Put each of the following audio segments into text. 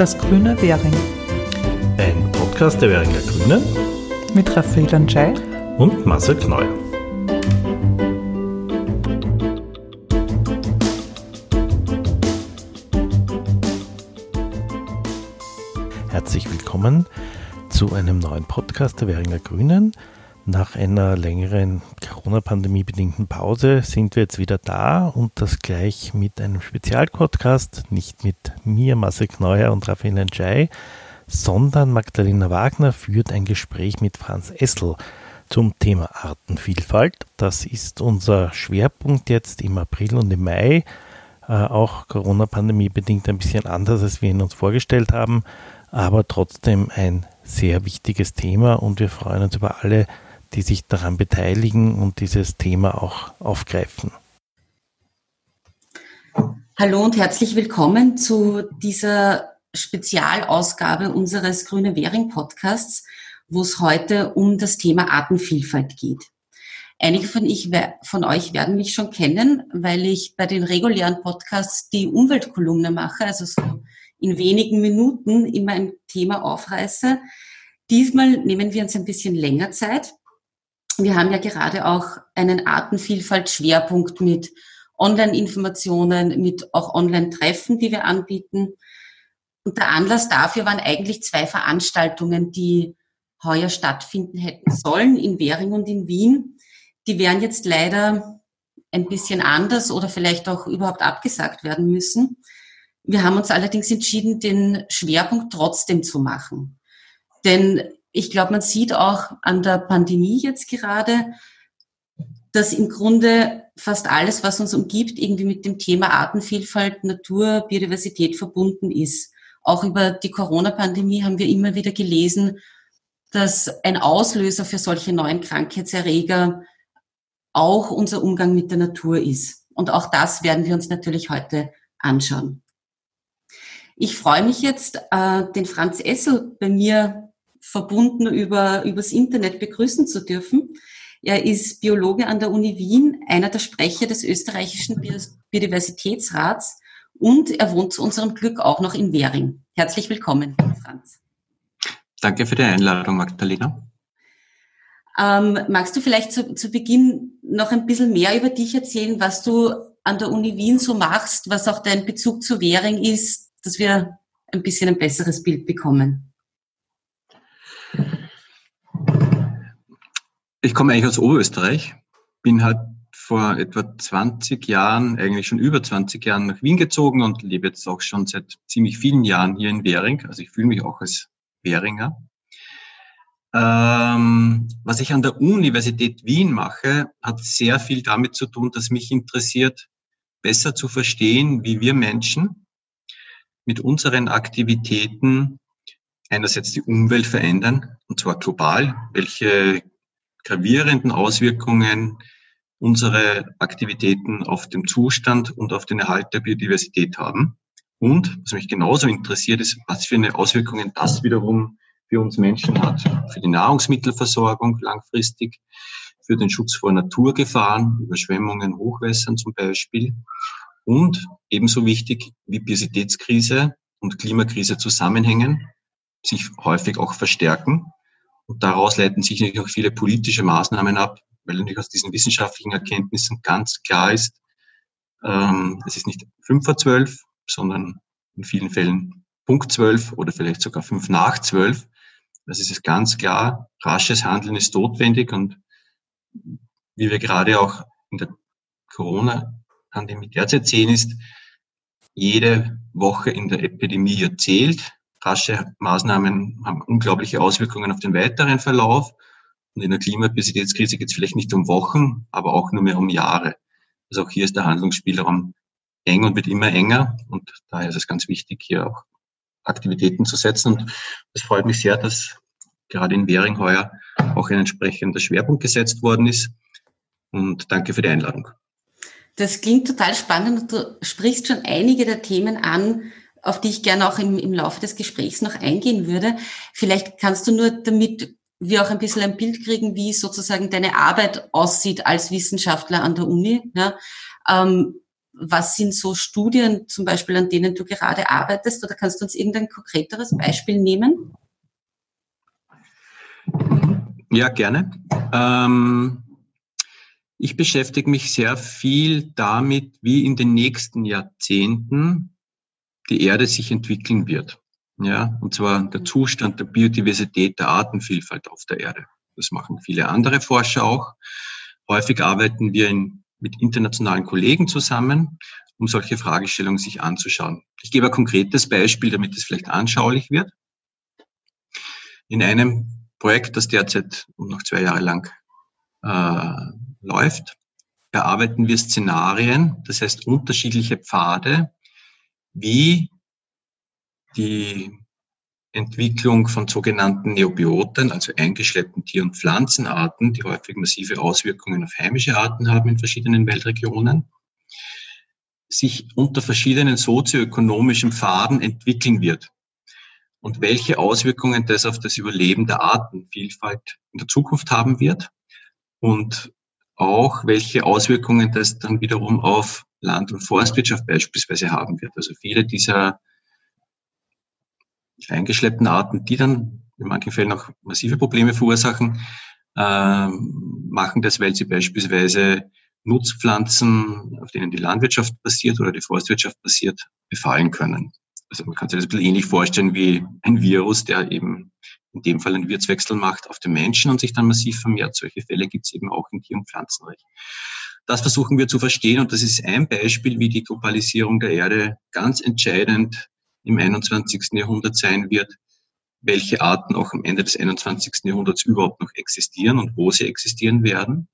Das grüne Währing. Ein Podcast der Währinger Grünen mit Raphael Anschei und Marcel Kneu. Herzlich willkommen zu einem neuen Podcast der Währinger Grünen. Nach einer längeren Corona-Pandemie bedingten Pause sind wir jetzt wieder da und das gleich mit einem Spezialpodcast, nicht mit mir, Marcel Kneuer und Raphael Njai, sondern Magdalena Wagner führt ein Gespräch mit Franz Essel zum Thema Artenvielfalt. Das ist unser Schwerpunkt jetzt im April und im Mai. Äh, auch Corona-Pandemie bedingt ein bisschen anders, als wir ihn uns vorgestellt haben, aber trotzdem ein sehr wichtiges Thema und wir freuen uns über alle die sich daran beteiligen und dieses Thema auch aufgreifen. Hallo und herzlich willkommen zu dieser Spezialausgabe unseres Grüne Währing Podcasts, wo es heute um das Thema Artenvielfalt geht. Einige von, ich, von euch werden mich schon kennen, weil ich bei den regulären Podcasts die Umweltkolumne mache, also so in wenigen Minuten immer ein Thema aufreiße. Diesmal nehmen wir uns ein bisschen länger Zeit, wir haben ja gerade auch einen Artenvielfalt-Schwerpunkt mit Online-Informationen, mit auch Online-Treffen, die wir anbieten. Und der Anlass dafür waren eigentlich zwei Veranstaltungen, die heuer stattfinden hätten sollen, in Währing und in Wien. Die wären jetzt leider ein bisschen anders oder vielleicht auch überhaupt abgesagt werden müssen. Wir haben uns allerdings entschieden, den Schwerpunkt trotzdem zu machen. Denn ich glaube, man sieht auch an der Pandemie jetzt gerade, dass im Grunde fast alles, was uns umgibt, irgendwie mit dem Thema Artenvielfalt, Natur, Biodiversität verbunden ist. Auch über die Corona-Pandemie haben wir immer wieder gelesen, dass ein Auslöser für solche neuen Krankheitserreger auch unser Umgang mit der Natur ist. Und auch das werden wir uns natürlich heute anschauen. Ich freue mich jetzt, äh, den Franz Essel bei mir verbunden über, übers Internet begrüßen zu dürfen. Er ist Biologe an der Uni Wien, einer der Sprecher des österreichischen Biodiversitätsrats und er wohnt zu unserem Glück auch noch in Währing. Herzlich willkommen, Franz. Danke für die Einladung, Magdalena. Ähm, magst du vielleicht zu, zu Beginn noch ein bisschen mehr über dich erzählen, was du an der Uni Wien so machst, was auch dein Bezug zu Währing ist, dass wir ein bisschen ein besseres Bild bekommen? Ich komme eigentlich aus Oberösterreich, bin halt vor etwa 20 Jahren, eigentlich schon über 20 Jahren nach Wien gezogen und lebe jetzt auch schon seit ziemlich vielen Jahren hier in Währing. Also ich fühle mich auch als Währinger. Ähm, was ich an der Universität Wien mache, hat sehr viel damit zu tun, dass mich interessiert, besser zu verstehen, wie wir Menschen mit unseren Aktivitäten einerseits die Umwelt verändern, und zwar global, welche gravierenden Auswirkungen unsere Aktivitäten auf den Zustand und auf den Erhalt der Biodiversität haben. Und was mich genauso interessiert, ist, was für eine Auswirkungen das wiederum für uns Menschen hat. Für die Nahrungsmittelversorgung langfristig, für den Schutz vor Naturgefahren, Überschwemmungen, Hochwässern zum Beispiel. Und ebenso wichtig, wie Biodiversitätskrise und Klimakrise zusammenhängen sich häufig auch verstärken. Und daraus leiten sich natürlich auch viele politische Maßnahmen ab, weil natürlich aus diesen wissenschaftlichen Erkenntnissen ganz klar ist, ähm, es ist nicht fünf vor zwölf, sondern in vielen Fällen Punkt zwölf oder vielleicht sogar fünf nach zwölf. Das ist es ganz klar, rasches Handeln ist notwendig und wie wir gerade auch in der Corona-Pandemie derzeit sehen, ist, jede Woche in der Epidemie erzählt rasche Maßnahmen haben unglaubliche Auswirkungen auf den weiteren Verlauf. Und in der Klimabiodiversitätskrise geht es vielleicht nicht um Wochen, aber auch nur mehr um Jahre. Also auch hier ist der Handlungsspielraum eng und wird immer enger. Und daher ist es ganz wichtig, hier auch Aktivitäten zu setzen. Und es freut mich sehr, dass gerade in Währing heuer auch ein entsprechender Schwerpunkt gesetzt worden ist. Und danke für die Einladung. Das klingt total spannend du sprichst schon einige der Themen an, auf die ich gerne auch im, im Laufe des Gesprächs noch eingehen würde. Vielleicht kannst du nur, damit wir auch ein bisschen ein Bild kriegen, wie sozusagen deine Arbeit aussieht als Wissenschaftler an der Uni, ja, ähm, was sind so Studien zum Beispiel, an denen du gerade arbeitest? Oder kannst du uns irgendein konkreteres Beispiel nehmen? Ja, gerne. Ähm, ich beschäftige mich sehr viel damit, wie in den nächsten Jahrzehnten die Erde sich entwickeln wird. Ja, und zwar der Zustand der Biodiversität, der Artenvielfalt auf der Erde. Das machen viele andere Forscher auch. Häufig arbeiten wir in, mit internationalen Kollegen zusammen, um solche Fragestellungen sich anzuschauen. Ich gebe ein konkretes Beispiel, damit es vielleicht anschaulich wird. In einem Projekt, das derzeit noch zwei Jahre lang äh, läuft, erarbeiten wir Szenarien, das heißt unterschiedliche Pfade, wie die Entwicklung von sogenannten Neobioten, also eingeschleppten Tier- und Pflanzenarten, die häufig massive Auswirkungen auf heimische Arten haben in verschiedenen Weltregionen, sich unter verschiedenen sozioökonomischen Pfaden entwickeln wird und welche Auswirkungen das auf das Überleben der Artenvielfalt in der Zukunft haben wird und auch welche Auswirkungen das dann wiederum auf Land- und Forstwirtschaft beispielsweise haben wird. Also viele dieser eingeschleppten Arten, die dann in manchen Fällen auch massive Probleme verursachen, äh, machen das, weil sie beispielsweise Nutzpflanzen, auf denen die Landwirtschaft basiert oder die Forstwirtschaft basiert, befallen können. Also man kann sich das ein bisschen ähnlich vorstellen wie ein Virus, der eben in dem Fall einen Wirtswechsel macht auf den Menschen und sich dann massiv vermehrt. Solche Fälle gibt es eben auch im Tier- und Pflanzenreich. Das versuchen wir zu verstehen und das ist ein Beispiel, wie die Globalisierung der Erde ganz entscheidend im 21. Jahrhundert sein wird, welche Arten auch am Ende des 21. Jahrhunderts überhaupt noch existieren und wo sie existieren werden.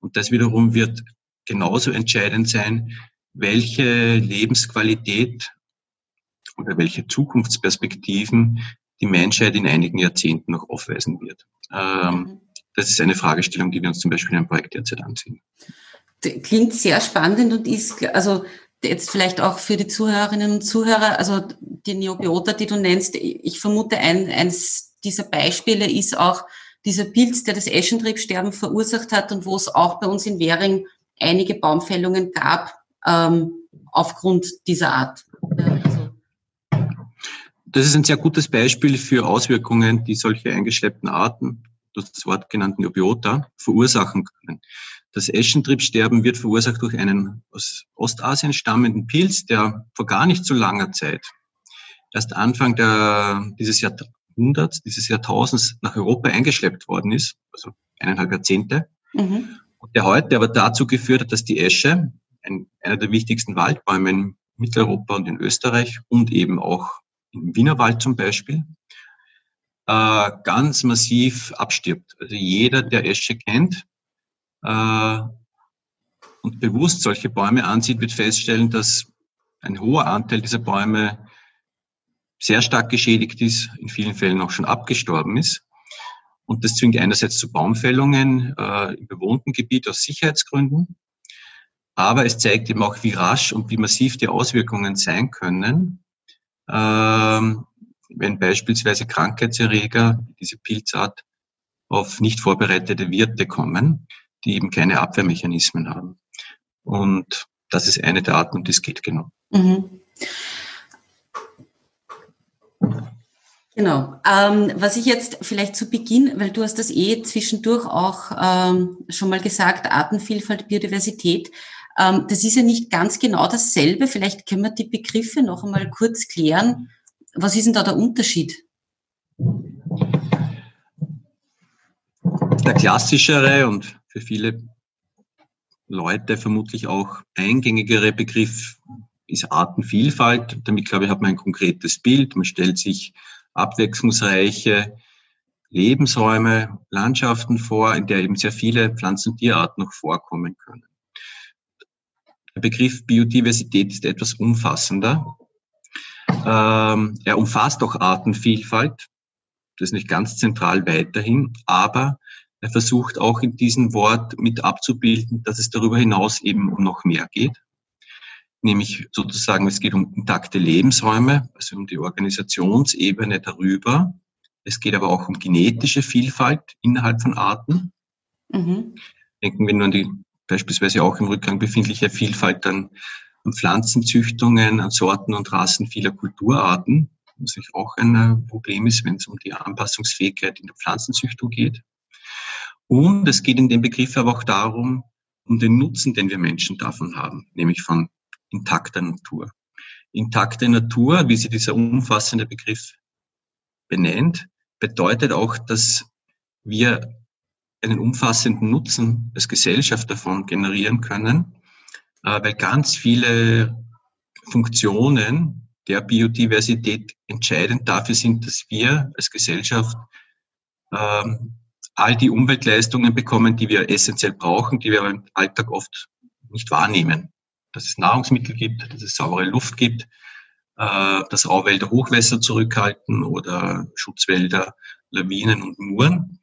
Und das wiederum wird genauso entscheidend sein, welche Lebensqualität oder welche Zukunftsperspektiven die Menschheit in einigen Jahrzehnten noch aufweisen wird. Ähm, mhm. das ist eine Fragestellung, die wir uns zum Beispiel in einem Projekt derzeit ansehen. Klingt sehr spannend und ist, also jetzt vielleicht auch für die Zuhörerinnen und Zuhörer, also die Neobiota, die du nennst, ich vermute, ein, eines dieser Beispiele ist auch dieser Pilz, der das Eschentriebsterben verursacht hat und wo es auch bei uns in Währing einige Baumfällungen gab ähm, aufgrund dieser Art. Das ist ein sehr gutes Beispiel für Auswirkungen, die solche eingeschleppten Arten, das Wort genannten Neobiota, verursachen können. Das Eschentriebsterben wird verursacht durch einen aus Ostasien stammenden Pilz, der vor gar nicht so langer Zeit, erst Anfang der, dieses Jahrhunderts, dieses Jahrtausends nach Europa eingeschleppt worden ist, also eineinhalb Jahrzehnte. Mhm. Und der heute aber dazu geführt hat, dass die Esche, ein, einer der wichtigsten Waldbäume in Mitteleuropa und in Österreich und eben auch im Wienerwald zum Beispiel, äh, ganz massiv abstirbt. Also jeder, der Esche kennt, äh, und bewusst solche Bäume ansieht, wird feststellen, dass ein hoher Anteil dieser Bäume sehr stark geschädigt ist, in vielen Fällen auch schon abgestorben ist. Und das zwingt einerseits zu Baumfällungen äh, im bewohnten Gebiet aus Sicherheitsgründen, aber es zeigt eben auch, wie rasch und wie massiv die Auswirkungen sein können, ähm, wenn beispielsweise Krankheitserreger, diese Pilzart, auf nicht vorbereitete Wirte kommen die eben keine Abwehrmechanismen haben. Und das ist eine der Arten, um die es geht, genau. Mhm. Genau. Ähm, was ich jetzt vielleicht zu Beginn, weil du hast das eh zwischendurch auch ähm, schon mal gesagt, Artenvielfalt, Biodiversität, ähm, das ist ja nicht ganz genau dasselbe. Vielleicht können wir die Begriffe noch einmal kurz klären. Was ist denn da der Unterschied? Der klassischere und für viele Leute vermutlich auch eingängigere Begriff ist Artenvielfalt. Damit, glaube ich, hat man ein konkretes Bild. Man stellt sich abwechslungsreiche Lebensräume, Landschaften vor, in der eben sehr viele Pflanzen- und Tierarten noch vorkommen können. Der Begriff Biodiversität ist etwas umfassender. Ähm, er umfasst auch Artenvielfalt. Das ist nicht ganz zentral weiterhin, aber er versucht auch in diesem Wort mit abzubilden, dass es darüber hinaus eben um noch mehr geht. Nämlich sozusagen, es geht um intakte Lebensräume, also um die Organisationsebene darüber. Es geht aber auch um genetische Vielfalt innerhalb von Arten. Mhm. Denken wir nur an die beispielsweise auch im Rückgang befindliche Vielfalt dann an Pflanzenzüchtungen, an Sorten und Rassen vieler Kulturarten, was natürlich auch ein Problem ist, wenn es um die Anpassungsfähigkeit in der Pflanzenzüchtung geht. Und es geht in dem Begriff aber auch darum, um den Nutzen, den wir Menschen davon haben, nämlich von intakter Natur. Intakte Natur, wie sie dieser umfassende Begriff benennt, bedeutet auch, dass wir einen umfassenden Nutzen als Gesellschaft davon generieren können, äh, weil ganz viele Funktionen der Biodiversität entscheidend dafür sind, dass wir als Gesellschaft ähm, all die Umweltleistungen bekommen, die wir essentiell brauchen, die wir im Alltag oft nicht wahrnehmen. Dass es Nahrungsmittel gibt, dass es saubere Luft gibt, äh, dass Rauwälder Hochwässer zurückhalten oder Schutzwälder, Lawinen und Muren.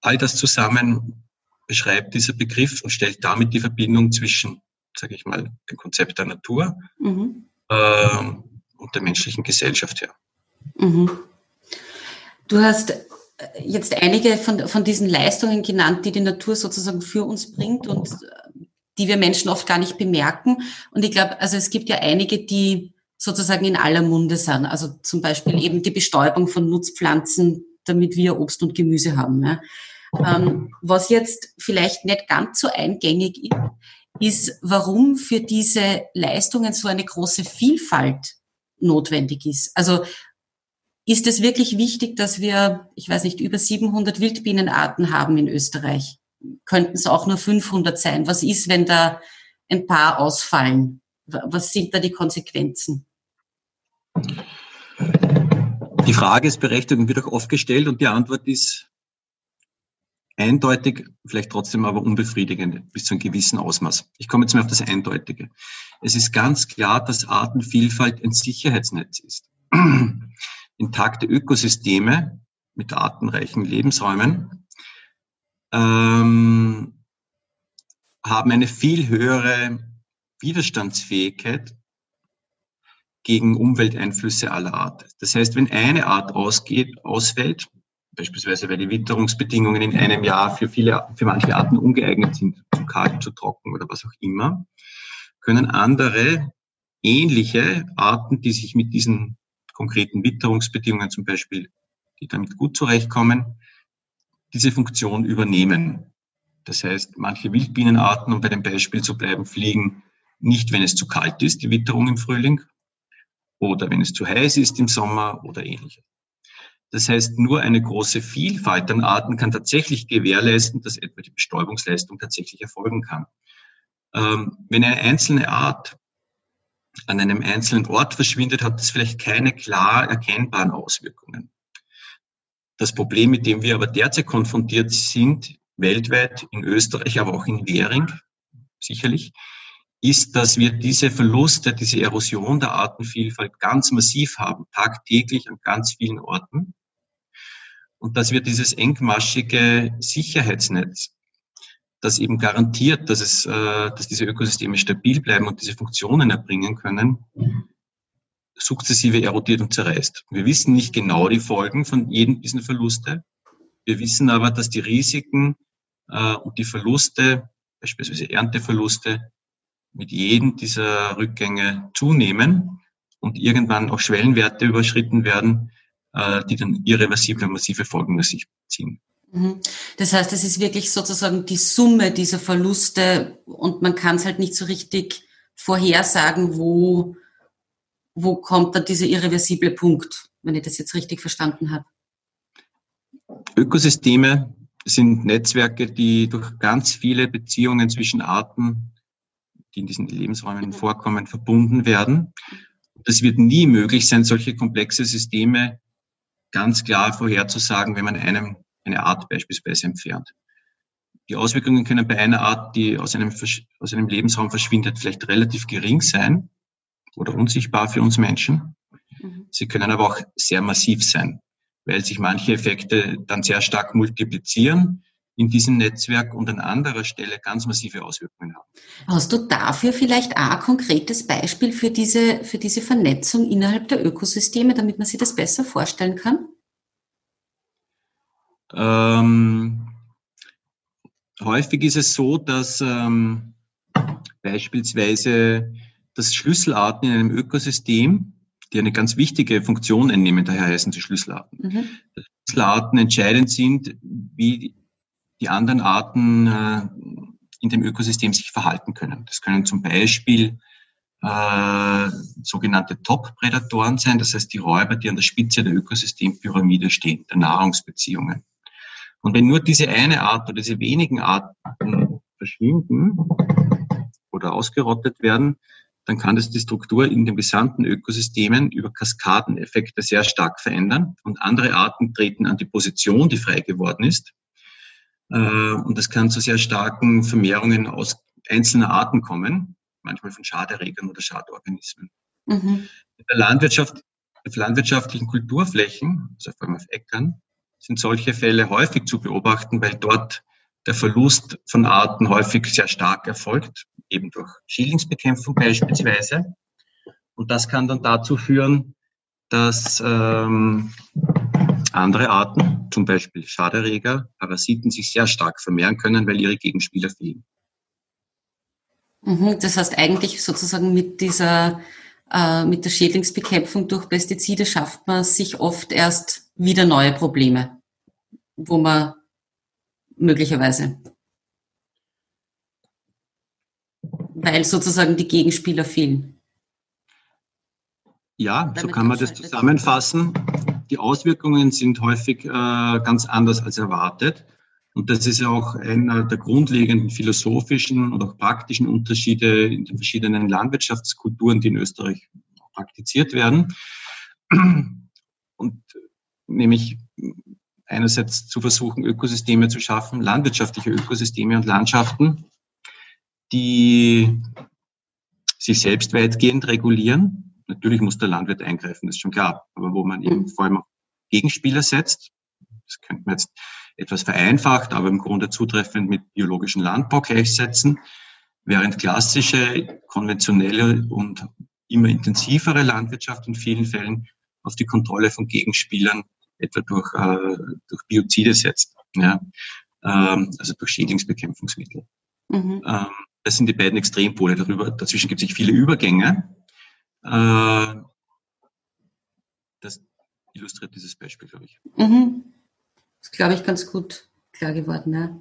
All das zusammen beschreibt dieser Begriff und stellt damit die Verbindung zwischen, sage ich mal, dem Konzept der Natur mhm. äh, und der menschlichen Gesellschaft her. Mhm. Du hast jetzt einige von, von diesen Leistungen genannt, die die Natur sozusagen für uns bringt und die wir Menschen oft gar nicht bemerken. Und ich glaube, also es gibt ja einige, die sozusagen in aller Munde sind. Also zum Beispiel eben die Bestäubung von Nutzpflanzen, damit wir Obst und Gemüse haben. Ja. Ähm, was jetzt vielleicht nicht ganz so eingängig ist, ist, warum für diese Leistungen so eine große Vielfalt notwendig ist. Also ist es wirklich wichtig, dass wir, ich weiß nicht, über 700 Wildbienenarten haben in Österreich? Könnten es auch nur 500 sein? Was ist, wenn da ein paar ausfallen? Was sind da die Konsequenzen? Die Frage ist berechtigt und wird auch oft gestellt und die Antwort ist eindeutig, vielleicht trotzdem aber unbefriedigend bis zu einem gewissen Ausmaß. Ich komme jetzt mal auf das Eindeutige. Es ist ganz klar, dass Artenvielfalt ein Sicherheitsnetz ist intakte Ökosysteme mit artenreichen Lebensräumen ähm, haben eine viel höhere Widerstandsfähigkeit gegen Umwelteinflüsse aller Art. Das heißt, wenn eine Art ausgeht, ausfällt, beispielsweise weil die Witterungsbedingungen in einem Jahr für viele, für manche Arten ungeeignet sind, zu kalt, zu trocken oder was auch immer, können andere ähnliche Arten, die sich mit diesen konkreten Witterungsbedingungen zum Beispiel, die damit gut zurechtkommen, diese Funktion übernehmen. Das heißt, manche Wildbienenarten, um bei dem Beispiel zu bleiben, fliegen nicht, wenn es zu kalt ist, die Witterung im Frühling, oder wenn es zu heiß ist im Sommer oder ähnliches. Das heißt, nur eine große Vielfalt an Arten kann tatsächlich gewährleisten, dass etwa die Bestäubungsleistung tatsächlich erfolgen kann. Ähm, wenn eine einzelne Art an einem einzelnen Ort verschwindet, hat das vielleicht keine klar erkennbaren Auswirkungen. Das Problem, mit dem wir aber derzeit konfrontiert sind, weltweit, in Österreich, aber auch in Währing, sicherlich, ist, dass wir diese Verluste, diese Erosion der Artenvielfalt ganz massiv haben, tagtäglich an ganz vielen Orten. Und dass wir dieses engmaschige Sicherheitsnetz das eben garantiert, dass es, äh, dass diese Ökosysteme stabil bleiben und diese Funktionen erbringen können, sukzessive erodiert und zerreißt. Wir wissen nicht genau die Folgen von jedem dieser Verluste. Wir wissen aber, dass die Risiken äh, und die Verluste, beispielsweise Ernteverluste, mit jedem dieser Rückgänge zunehmen und irgendwann auch Schwellenwerte überschritten werden, äh, die dann irreversible, massive Folgen nach sich ziehen. Mhm. Das heißt, es ist wirklich sozusagen die Summe dieser Verluste und man kann es halt nicht so richtig vorhersagen, wo, wo kommt dann dieser irreversible Punkt, wenn ich das jetzt richtig verstanden habe. Ökosysteme sind Netzwerke, die durch ganz viele Beziehungen zwischen Arten, die in diesen Lebensräumen mhm. vorkommen, verbunden werden. Das wird nie möglich sein, solche komplexe Systeme ganz klar vorherzusagen, wenn man einem eine Art beispielsweise entfernt. Die Auswirkungen können bei einer Art, die aus einem, aus einem Lebensraum verschwindet, vielleicht relativ gering sein oder unsichtbar für uns Menschen. Mhm. Sie können aber auch sehr massiv sein, weil sich manche Effekte dann sehr stark multiplizieren in diesem Netzwerk und an anderer Stelle ganz massive Auswirkungen haben. Hast du dafür vielleicht auch ein konkretes Beispiel für diese, für diese Vernetzung innerhalb der Ökosysteme, damit man sich das besser vorstellen kann? Ähm, häufig ist es so, dass ähm, beispielsweise dass Schlüsselarten in einem Ökosystem, die eine ganz wichtige Funktion einnehmen, daher heißen sie Schlüsselarten, mhm. Schlüsselarten entscheidend sind, wie die anderen Arten äh, in dem Ökosystem sich verhalten können. Das können zum Beispiel äh, sogenannte Top-Prädatoren sein, das heißt die Räuber, die an der Spitze der Ökosystempyramide stehen, der Nahrungsbeziehungen. Und wenn nur diese eine Art oder diese wenigen Arten verschwinden oder ausgerottet werden, dann kann das die Struktur in den gesamten Ökosystemen über Kaskadeneffekte sehr stark verändern und andere Arten treten an die Position, die frei geworden ist. Äh, und das kann zu sehr starken Vermehrungen aus einzelner Arten kommen manchmal von Schaderregern oder Schadorganismen. Mhm. In der Landwirtschaft, auf landwirtschaftlichen Kulturflächen, also vor allem auf Äckern, sind solche Fälle häufig zu beobachten, weil dort der Verlust von Arten häufig sehr stark erfolgt, eben durch Schädlingsbekämpfung beispielsweise. Und das kann dann dazu führen, dass ähm, andere Arten, zum Beispiel Schaderreger, Parasiten, sich sehr stark vermehren können, weil ihre Gegenspieler fehlen. Mhm, das heißt eigentlich sozusagen mit dieser, äh, mit der Schädlingsbekämpfung durch Pestizide schafft man sich oft erst wieder neue Probleme, wo man möglicherweise, weil sozusagen die Gegenspieler fehlen. Ja, so kann man das zusammenfassen. Die Auswirkungen sind häufig äh, ganz anders als erwartet. Und das ist auch einer der grundlegenden philosophischen und auch praktischen Unterschiede in den verschiedenen Landwirtschaftskulturen, die in Österreich praktiziert werden. Nämlich einerseits zu versuchen, Ökosysteme zu schaffen, landwirtschaftliche Ökosysteme und Landschaften, die sich selbst weitgehend regulieren. Natürlich muss der Landwirt eingreifen, das ist schon klar, aber wo man eben vor allem Gegenspieler setzt. Das könnte man jetzt etwas vereinfacht, aber im Grunde zutreffend mit biologischen Landbau gleichsetzen, während klassische, konventionelle und immer intensivere Landwirtschaft in vielen Fällen auf die Kontrolle von Gegenspielern, etwa durch, äh, durch Biozide setzt, ja? ähm, also durch Schädlingsbekämpfungsmittel. Mhm. Ähm, das sind die beiden Extrempole. Darüber, dazwischen gibt es viele Übergänge. Äh, das illustriert dieses Beispiel, glaube ich. Mhm. Das glaube ich ganz gut klar geworden. Ja.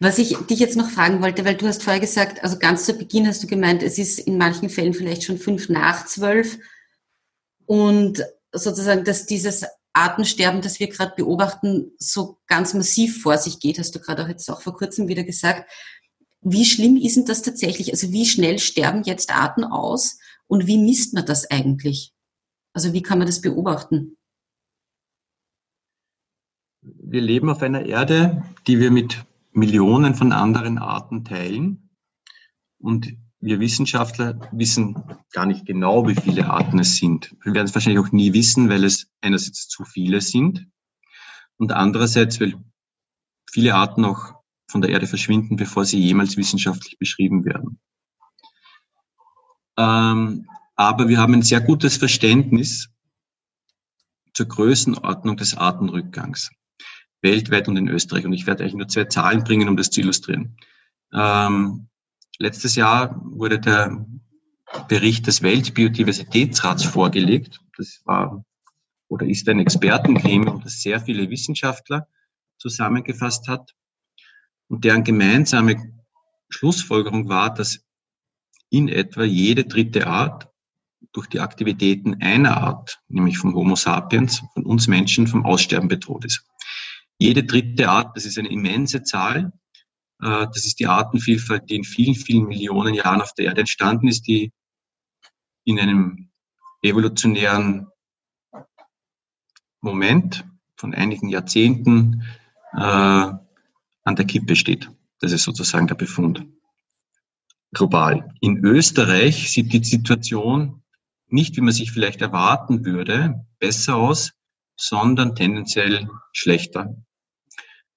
Was ich dich jetzt noch fragen wollte, weil du hast vorher gesagt, also ganz zu Beginn hast du gemeint, es ist in manchen Fällen vielleicht schon fünf nach zwölf und sozusagen, dass dieses Artensterben, das wir gerade beobachten, so ganz massiv vor sich geht, hast du gerade auch jetzt auch vor kurzem wieder gesagt. Wie schlimm ist denn das tatsächlich? Also wie schnell sterben jetzt Arten aus und wie misst man das eigentlich? Also wie kann man das beobachten? wir leben auf einer Erde, die wir mit Millionen von anderen Arten teilen. Und wir Wissenschaftler wissen gar nicht genau, wie viele Arten es sind. Wir werden es wahrscheinlich auch nie wissen, weil es einerseits zu viele sind und andererseits, weil viele Arten auch von der Erde verschwinden, bevor sie jemals wissenschaftlich beschrieben werden. Ähm, aber wir haben ein sehr gutes Verständnis zur Größenordnung des Artenrückgangs weltweit und in Österreich. Und ich werde eigentlich nur zwei Zahlen bringen, um das zu illustrieren. Ähm, letztes Jahr wurde der Bericht des Weltbiodiversitätsrats vorgelegt. Das war oder ist ein Expertengremium, das sehr viele Wissenschaftler zusammengefasst hat und deren gemeinsame Schlussfolgerung war, dass in etwa jede dritte Art durch die Aktivitäten einer Art, nämlich vom Homo sapiens, von uns Menschen, vom Aussterben bedroht ist. Jede dritte Art, das ist eine immense Zahl. Äh, das ist die Artenvielfalt, die in vielen, vielen Millionen Jahren auf der Erde entstanden ist, die in einem evolutionären Moment von einigen Jahrzehnten äh, an der Kippe steht. Das ist sozusagen der Befund. Global. In Österreich sieht die Situation nicht, wie man sich vielleicht erwarten würde, besser aus, sondern tendenziell schlechter.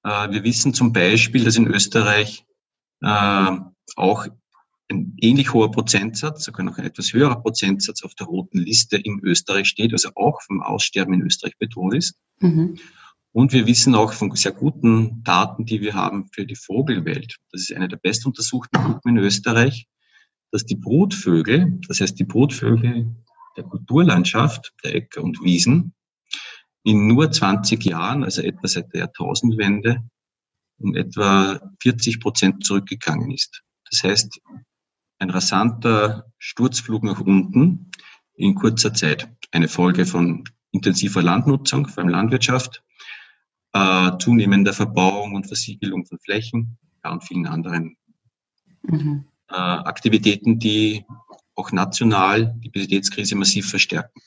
Äh, wir wissen zum Beispiel, dass in Österreich äh, auch ein ähnlich hoher Prozentsatz, sogar noch ein etwas höherer Prozentsatz auf der roten Liste in Österreich steht, also auch vom Aussterben in Österreich bedroht ist. Mhm. Und wir wissen auch von sehr guten Daten, die wir haben für die Vogelwelt. Das ist eine der bestuntersuchten Gruppen in Österreich, dass die Brutvögel, das heißt die Brutvögel der Kulturlandschaft, der Äcker und Wiesen, in nur 20 Jahren, also etwa seit der Jahrtausendwende, um etwa 40 Prozent zurückgegangen ist. Das heißt, ein rasanter Sturzflug nach unten in kurzer Zeit. Eine Folge von intensiver Landnutzung, vor allem Landwirtschaft, äh, zunehmender Verbauung und Versiegelung von Flächen ja, und vielen anderen mhm. äh, Aktivitäten, die auch national die Biodiversitätskrise massiv verstärken.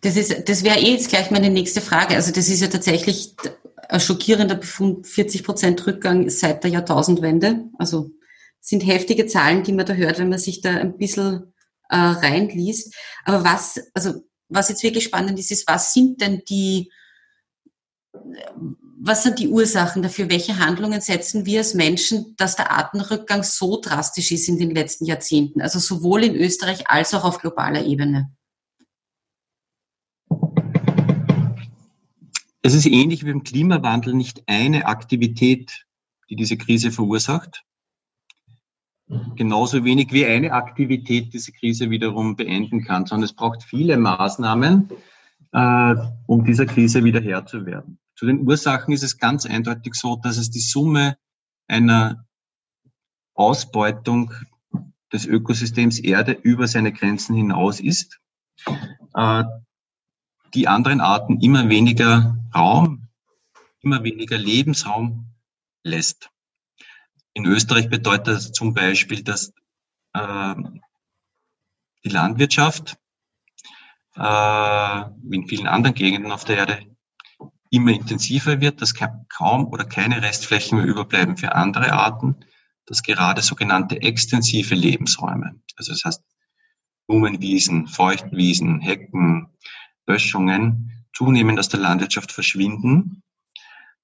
Das ist, das wäre eh jetzt gleich meine nächste Frage. Also das ist ja tatsächlich ein schockierender Befund, 40 Prozent Rückgang seit der Jahrtausendwende. Also sind heftige Zahlen, die man da hört, wenn man sich da ein bisschen äh, reinliest. Aber was, also was jetzt wirklich spannend ist, ist, was sind denn die, was sind die Ursachen dafür? Welche Handlungen setzen wir als Menschen, dass der Artenrückgang so drastisch ist in den letzten Jahrzehnten? Also sowohl in Österreich als auch auf globaler Ebene. Es ist ähnlich wie im Klimawandel nicht eine Aktivität, die diese Krise verursacht. Genauso wenig wie eine Aktivität diese Krise wiederum beenden kann, sondern es braucht viele Maßnahmen, äh, um dieser Krise wieder Herr zu werden. Zu den Ursachen ist es ganz eindeutig so, dass es die Summe einer Ausbeutung des Ökosystems Erde über seine Grenzen hinaus ist. Äh, die anderen Arten immer weniger Raum, immer weniger Lebensraum lässt. In Österreich bedeutet das zum Beispiel, dass äh, die Landwirtschaft, äh, wie in vielen anderen Gegenden auf der Erde, immer intensiver wird, dass kaum oder keine Restflächen mehr überbleiben für andere Arten, dass gerade sogenannte extensive Lebensräume, also das heißt Blumenwiesen, Feuchtwiesen, Hecken, Böschungen zunehmend aus der Landwirtschaft verschwinden.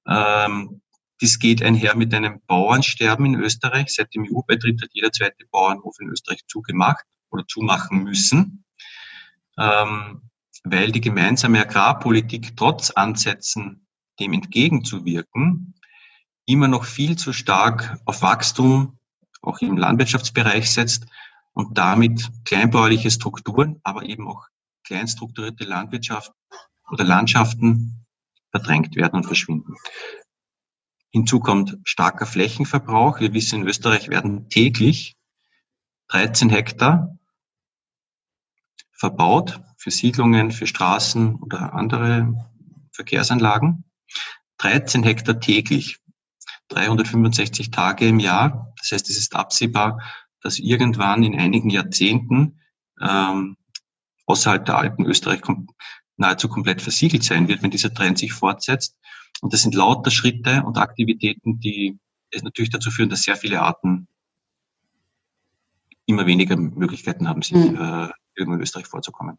Ähm, dies geht einher mit einem Bauernsterben in Österreich. Seit dem EU-Beitritt hat jeder zweite Bauernhof in Österreich zugemacht oder zumachen müssen, ähm, weil die gemeinsame Agrarpolitik trotz Ansätzen, dem entgegenzuwirken, immer noch viel zu stark auf Wachstum, auch im Landwirtschaftsbereich setzt und damit kleinbäuerliche Strukturen, aber eben auch kleinstrukturierte Landwirtschaft oder Landschaften verdrängt werden und verschwinden. Hinzu kommt starker Flächenverbrauch. Wir wissen, in Österreich werden täglich 13 Hektar verbaut für Siedlungen, für Straßen oder andere Verkehrsanlagen. 13 Hektar täglich, 365 Tage im Jahr. Das heißt, es ist absehbar, dass irgendwann in einigen Jahrzehnten ähm, außerhalb der Alpen Österreich nahezu komplett versiegelt sein wird, wenn dieser Trend sich fortsetzt. Und das sind lauter Schritte und Aktivitäten, die es natürlich dazu führen, dass sehr viele Arten immer weniger Möglichkeiten haben, sich mhm. äh, irgendwo in Österreich vorzukommen.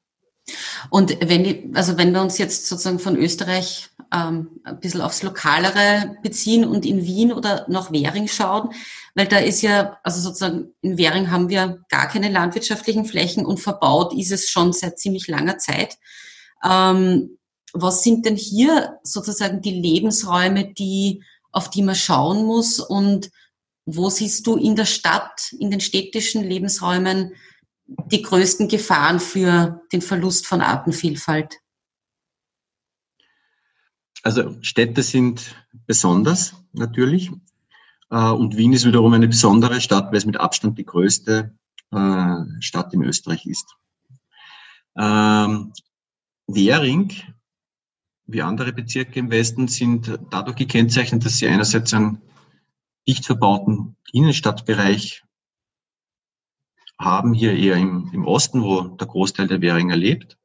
Und wenn, also wenn wir uns jetzt sozusagen von Österreich ähm, ein bisschen aufs Lokalere beziehen und in Wien oder nach Währing schauen, weil da ist ja, also sozusagen in Währing haben wir gar keine landwirtschaftlichen Flächen und verbaut ist es schon seit ziemlich langer Zeit. Ähm, was sind denn hier sozusagen die Lebensräume, die, auf die man schauen muss und wo siehst du in der Stadt, in den städtischen Lebensräumen die größten Gefahren für den Verlust von Artenvielfalt? Also Städte sind besonders natürlich. Äh, und Wien ist wiederum eine besondere Stadt, weil es mit Abstand die größte äh, Stadt in Österreich ist. Währing, wie andere Bezirke im Westen, sind dadurch gekennzeichnet, dass sie einerseits einen dicht verbauten Innenstadtbereich haben, hier eher im, im Osten, wo der Großteil der Währinger lebt,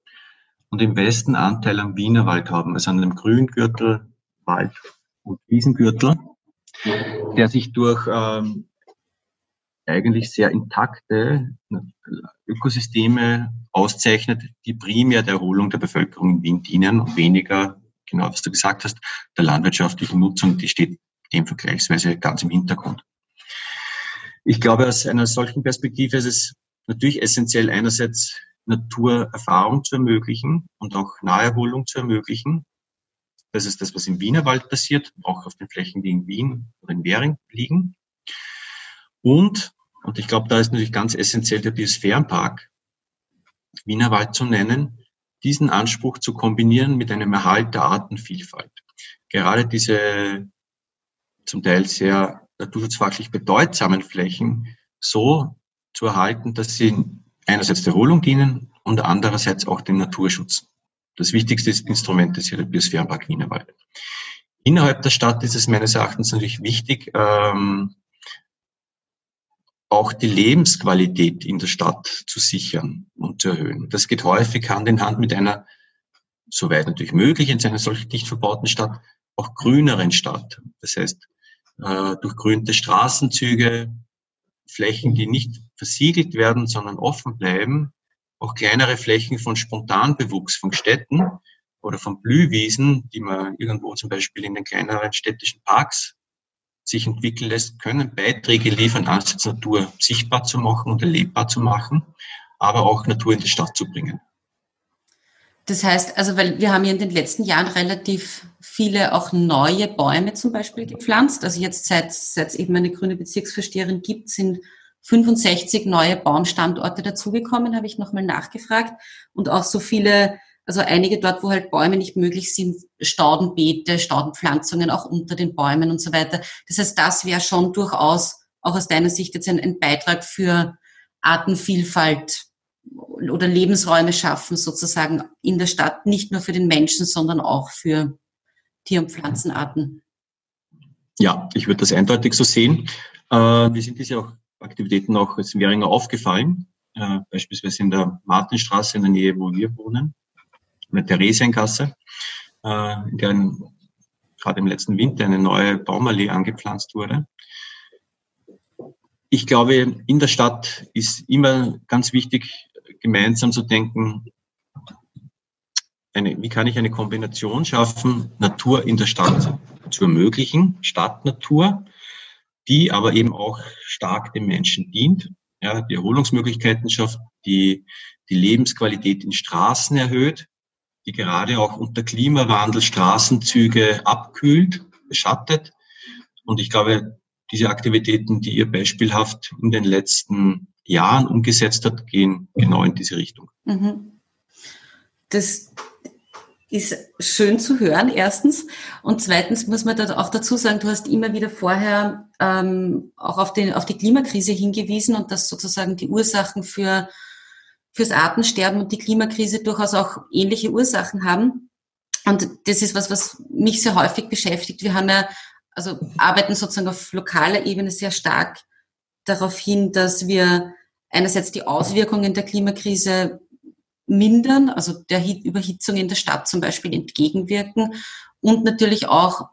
und im Westen Anteil am Wienerwald haben, also an dem Grüngürtel, Wald und Wiesengürtel, der sich durch ähm, eigentlich sehr intakte Ökosysteme auszeichnet, die primär der Erholung der Bevölkerung in Wien dienen und weniger, genau was du gesagt hast, der landwirtschaftlichen Nutzung, die steht dem vergleichsweise ganz im Hintergrund. Ich glaube, aus einer solchen Perspektive ist es natürlich essentiell, einerseits Naturerfahrung zu ermöglichen und auch Naherholung zu ermöglichen. Das ist das, was im Wienerwald passiert, auch auf den Flächen, die in Wien oder in Währing liegen. Und Und ich glaube, da ist natürlich ganz essentiell der Biosphärenpark, Wienerwald zu nennen, diesen Anspruch zu kombinieren mit einem Erhalt der Artenvielfalt. Gerade diese zum Teil sehr naturschutzfachlich bedeutsamen Flächen so zu erhalten, dass sie einerseits der Erholung dienen und andererseits auch dem Naturschutz. Das wichtigste Instrument ist hier der Biosphärenpark Wienerwald. Innerhalb der Stadt ist es meines Erachtens natürlich wichtig, ähm, auch die Lebensqualität in der Stadt zu sichern und zu erhöhen. Das geht häufig Hand in Hand mit einer, soweit natürlich möglich, in einer solch dicht verbauten Stadt, auch grüneren Stadt. Das heißt, äh, durchgrünte Straßenzüge, Flächen, die nicht versiegelt werden, sondern offen bleiben, auch kleinere Flächen von Spontanbewuchs von Städten oder von Blühwiesen, die man irgendwo zum Beispiel in den kleineren städtischen Parks sich entwickeln lässt, können Beiträge liefern, einerseits Natur sichtbar zu machen und erlebbar zu machen, aber auch Natur in die Stadt zu bringen. Das heißt, also weil wir haben ja in den letzten Jahren relativ viele auch neue Bäume zum Beispiel gepflanzt. Also jetzt seit, seit es eben eine grüne Bezirksvorsteherin gibt, sind 65 neue Baumstandorte dazugekommen, habe ich nochmal nachgefragt. Und auch so viele also einige dort, wo halt Bäume nicht möglich sind, Staudenbeete, Staudenpflanzungen auch unter den Bäumen und so weiter. Das heißt, das wäre schon durchaus auch aus deiner Sicht jetzt ein, ein Beitrag für Artenvielfalt oder Lebensräume schaffen sozusagen in der Stadt, nicht nur für den Menschen, sondern auch für Tier- und Pflanzenarten. Ja, ich würde das eindeutig so sehen. Äh, wir sind diese Aktivitäten auch als Währinger aufgefallen, äh, beispielsweise in der Martinstraße in der Nähe, wo wir wohnen eine Theresiengasse, äh, in der gerade im letzten Winter eine neue Baumallee angepflanzt wurde. Ich glaube, in der Stadt ist immer ganz wichtig, gemeinsam zu denken, eine, wie kann ich eine Kombination schaffen, Natur in der Stadt zu ermöglichen, Stadtnatur, die aber eben auch stark dem Menschen dient, ja, die Erholungsmöglichkeiten schafft, die die Lebensqualität in Straßen erhöht, die gerade auch unter Klimawandel Straßenzüge abkühlt, beschattet. Und ich glaube, diese Aktivitäten, die ihr beispielhaft in den letzten Jahren umgesetzt hat, gehen genau in diese Richtung. Mhm. Das ist schön zu hören, erstens. Und zweitens muss man da auch dazu sagen, du hast immer wieder vorher ähm, auch auf, den, auf die Klimakrise hingewiesen und dass sozusagen die Ursachen für fürs Artensterben und die Klimakrise durchaus auch ähnliche Ursachen haben. Und das ist was, was mich sehr häufig beschäftigt. Wir haben ja, also arbeiten sozusagen auf lokaler Ebene sehr stark darauf hin, dass wir einerseits die Auswirkungen der Klimakrise mindern, also der Überhitzung in der Stadt zum Beispiel entgegenwirken und natürlich auch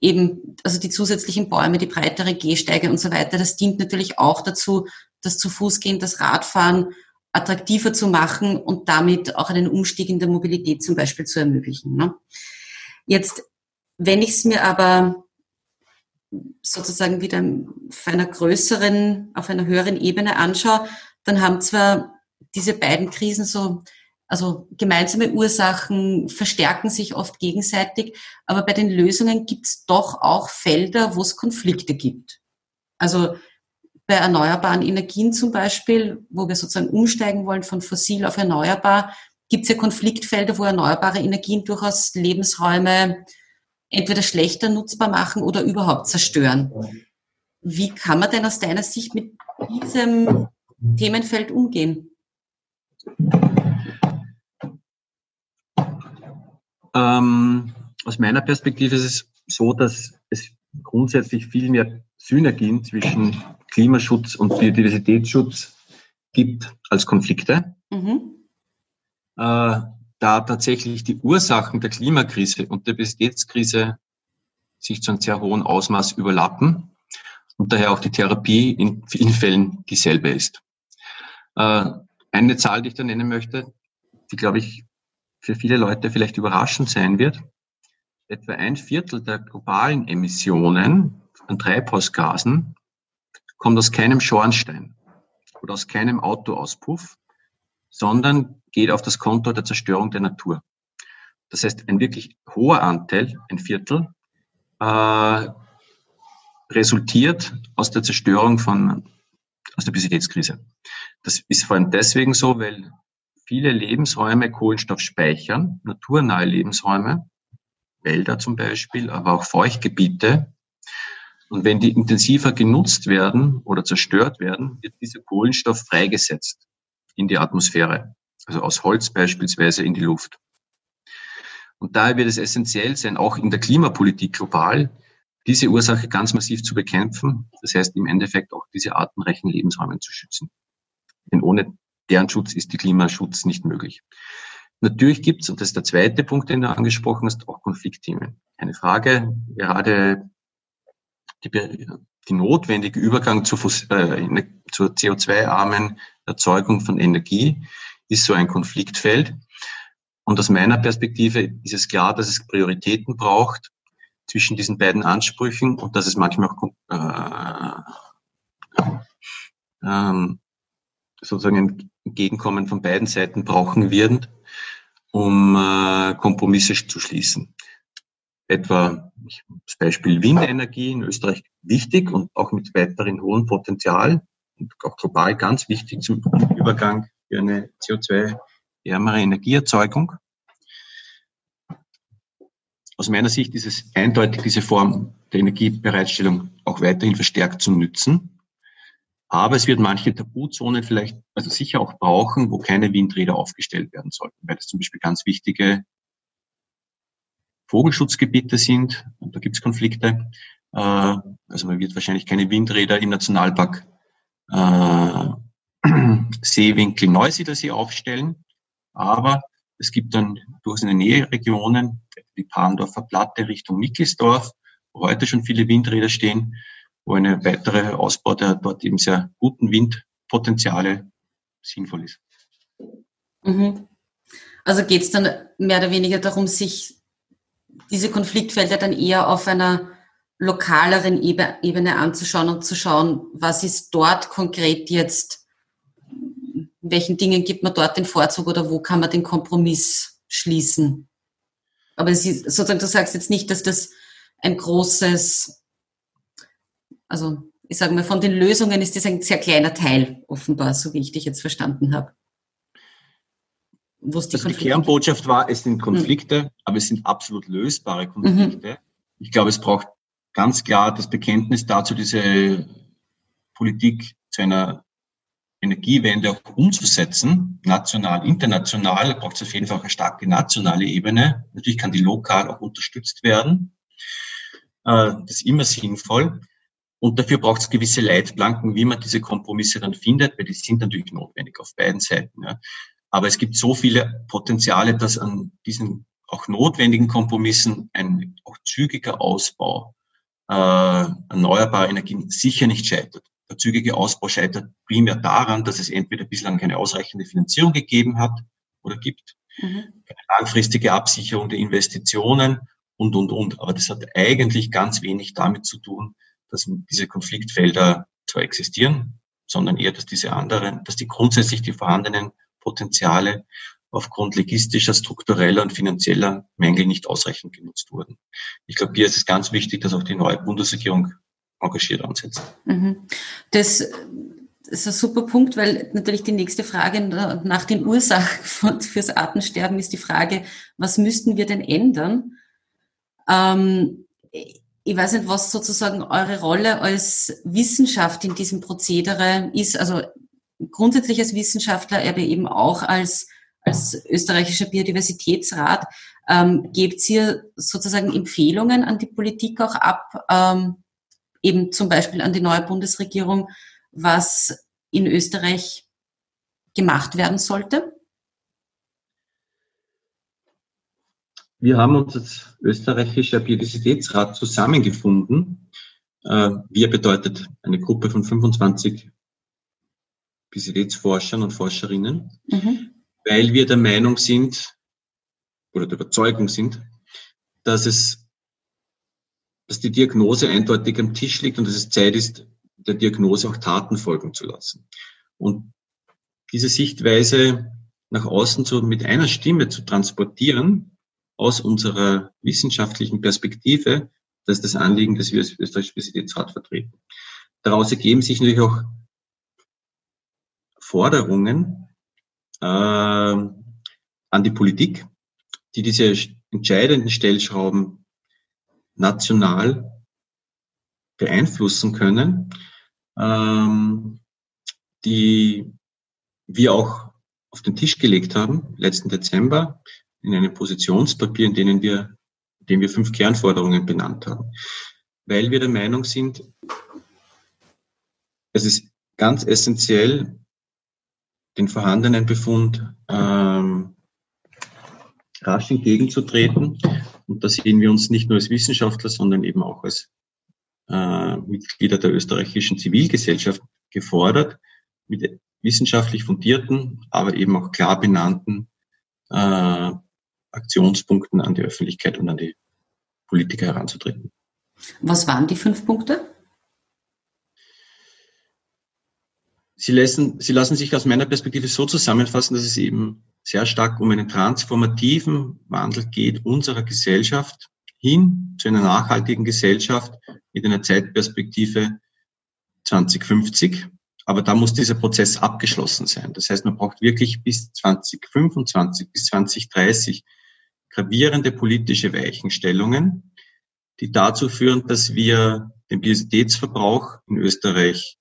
eben, also die zusätzlichen Bäume, die breitere Gehsteige und so weiter, das dient natürlich auch dazu, dass zu Fuß gehen, das Radfahren attraktiver zu machen und damit auch einen Umstieg in der Mobilität zum Beispiel zu ermöglichen. Ne? Jetzt, wenn ich es mir aber sozusagen wieder auf einer größeren, auf einer höheren Ebene anschaue, dann haben zwar diese beiden Krisen so, also gemeinsame Ursachen verstärken sich oft gegenseitig, aber bei den Lösungen gibt es doch auch Felder, wo es Konflikte gibt. Also bei erneuerbaren Energien zum Beispiel, wo wir sozusagen umsteigen wollen von fossil auf erneuerbar, gibt es ja Konfliktfelder, wo erneuerbare Energien durchaus Lebensräume entweder schlechter nutzbar machen oder überhaupt zerstören. Wie kann man denn aus deiner Sicht mit diesem Themenfeld umgehen? Ähm, aus meiner Perspektive ist es so, dass es grundsätzlich viel mehr Synergien zwischen Klimaschutz und Biodiversitätsschutz gibt als Konflikte. Mhm. Äh, da tatsächlich die Ursachen der Klimakrise und der Biodiversitätskrise sich zu einem sehr hohen Ausmaß überlappen und daher auch die Therapie in vielen Fällen dieselbe ist. Äh, eine Zahl, die ich da nennen möchte, die, glaube ich, für viele Leute vielleicht überraschend sein wird. Etwa ein Viertel der globalen Emissionen an Treibhausgasen kommt aus keinem Schornstein oder aus keinem Autoauspuff, sondern geht auf das Konto der Zerstörung der Natur. Das heißt, ein wirklich hoher Anteil, ein Viertel, äh, resultiert aus der Zerstörung von aus der Biodiversitätskrise. Das ist vor allem deswegen so, weil viele Lebensräume Kohlenstoff speichern, naturnahe Lebensräume, Wälder zum Beispiel, aber auch Feuchtgebiete. Und wenn die intensiver genutzt werden oder zerstört werden, wird dieser Kohlenstoff freigesetzt in die Atmosphäre, also aus Holz beispielsweise in die Luft. Und daher wird es essentiell sein, auch in der Klimapolitik global, diese Ursache ganz massiv zu bekämpfen. Das heißt im Endeffekt auch diese artenreichen Lebensräume zu schützen. Denn ohne deren Schutz ist die Klimaschutz nicht möglich. Natürlich gibt es, und das ist der zweite Punkt, den du angesprochen hast, auch Konfliktthemen. Keine Frage, gerade die, die notwendige Übergang zu, äh, zur CO2-armen Erzeugung von Energie ist so ein Konfliktfeld. Und aus meiner Perspektive ist es klar, dass es Prioritäten braucht zwischen diesen beiden Ansprüchen und dass es manchmal auch äh, äh, sozusagen ein Entgegenkommen von beiden Seiten brauchen werden, um äh, Kompromisse zu schließen. Etwa das Beispiel Windenergie in Österreich wichtig und auch mit weiteren hohen Potenzial und auch global ganz wichtig zum Übergang für eine CO2-ärmere Energieerzeugung. Aus meiner Sicht ist es eindeutig, diese Form der Energiebereitstellung auch weiterhin verstärkt zu nützen. Aber es wird manche Tabuzonen vielleicht, also sicher auch brauchen, wo keine Windräder aufgestellt werden sollten, weil das zum Beispiel ganz wichtige Vogelschutzgebiete sind. Und da gibt es Konflikte. Äh, also man wird wahrscheinlich keine Windräder im Nationalpark äh, Seewinkel Neusiedlersee aufstellen. Aber es gibt dann durchaus in der Nähe Regionen, die Parndorfer Platte Richtung Nickelsdorf, wo heute schon viele Windräder stehen, wo eine weitere Ausbau der dort eben sehr guten Windpotenziale sinnvoll ist. Mhm. Also geht es dann mehr oder weniger darum, sich diese Konfliktfelder dann eher auf einer lokaleren Ebene anzuschauen und zu schauen, was ist dort konkret jetzt, welchen Dingen gibt man dort den Vorzug oder wo kann man den Kompromiss schließen. Aber es ist, sozusagen, du sagst jetzt nicht, dass das ein großes also ich sage mal, von den Lösungen ist das ein sehr kleiner Teil, offenbar, so wie ich dich jetzt verstanden habe. Die, also die Kernbotschaft war, es sind Konflikte, mhm. aber es sind absolut lösbare Konflikte. Mhm. Ich glaube, es braucht ganz klar das Bekenntnis dazu, diese Politik zu einer Energiewende auch umzusetzen, national, international, da braucht es auf jeden Fall auch eine starke nationale Ebene. Natürlich kann die lokal auch unterstützt werden. Äh, das ist immer sinnvoll. Und dafür braucht es gewisse Leitplanken, wie man diese Kompromisse dann findet, weil die sind natürlich notwendig auf beiden Seiten. Ja. Aber es gibt so viele Potenziale, dass an diesen auch notwendigen Kompromissen ein auch zügiger Ausbau äh, erneuerbarer Energien sicher nicht scheitert. Der zügige Ausbau scheitert primär daran, dass es entweder bislang keine ausreichende Finanzierung gegeben hat oder gibt, mhm. keine langfristige Absicherung der Investitionen und, und, und. Aber das hat eigentlich ganz wenig damit zu tun, dass diese Konfliktfelder zwar existieren, sondern eher, dass diese anderen, dass die grundsätzlich die vorhandenen Potenziale aufgrund logistischer, struktureller und finanzieller Mängel nicht ausreichend genutzt wurden. Ich glaube, hier ist es ganz wichtig, dass auch die neue Bundesregierung engagiert ansetzt. Mhm. Das ist ein super Punkt, weil natürlich die nächste Frage nach den Ursachen fürs Artensterben ist die Frage, was müssten wir denn ändern? Ähm, ich weiß nicht, was sozusagen eure Rolle als Wissenschaft in diesem Prozedere ist. Also grundsätzlich als Wissenschaftler, aber eben auch als, als österreichischer Biodiversitätsrat. Ähm, gebt ihr sozusagen Empfehlungen an die Politik auch ab, ähm, eben zum Beispiel an die neue Bundesregierung, was in Österreich gemacht werden sollte? Wir haben uns als österreichischer Biodiversitätsrat zusammengefunden. Äh, wir bedeutet eine Gruppe von 25 Biodiversitätsforschern und Forscherinnen, mhm. weil wir der Meinung sind oder der Überzeugung sind, dass es, dass die Diagnose eindeutig am Tisch liegt und dass es Zeit ist, der Diagnose auch Taten folgen zu lassen. Und diese Sichtweise nach außen so mit einer Stimme zu transportieren, aus unserer wissenschaftlichen Perspektive, das ist das Anliegen, das wir als Österreichischer Universitätsrat vertreten. Daraus ergeben sich natürlich auch Forderungen äh, an die Politik, die diese entscheidenden Stellschrauben national beeinflussen können, ähm, die wir auch auf den Tisch gelegt haben, letzten Dezember, in einem Positionspapier, in denen wir, in dem wir fünf Kernforderungen benannt haben. Weil wir der Meinung sind, es ist ganz essentiell, den vorhandenen Befund ähm, rasch entgegenzutreten. Und da sehen wir uns nicht nur als Wissenschaftler, sondern eben auch als äh, Mitglieder der österreichischen Zivilgesellschaft gefordert, mit wissenschaftlich fundierten, aber eben auch klar benannten äh, Aktionspunkten an die Öffentlichkeit und an die Politiker heranzutreten. Was waren die fünf Punkte? Sie lassen, sie lassen sich aus meiner Perspektive so zusammenfassen, dass es eben sehr stark um einen transformativen Wandel geht unserer Gesellschaft hin zu einer nachhaltigen Gesellschaft mit einer Zeitperspektive 2050. Aber da muss dieser Prozess abgeschlossen sein. Das heißt, man braucht wirklich bis 2025, bis 2030 gravierende politische Weichenstellungen, die dazu führen, dass wir den Biodiversitätsverbrauch in Österreich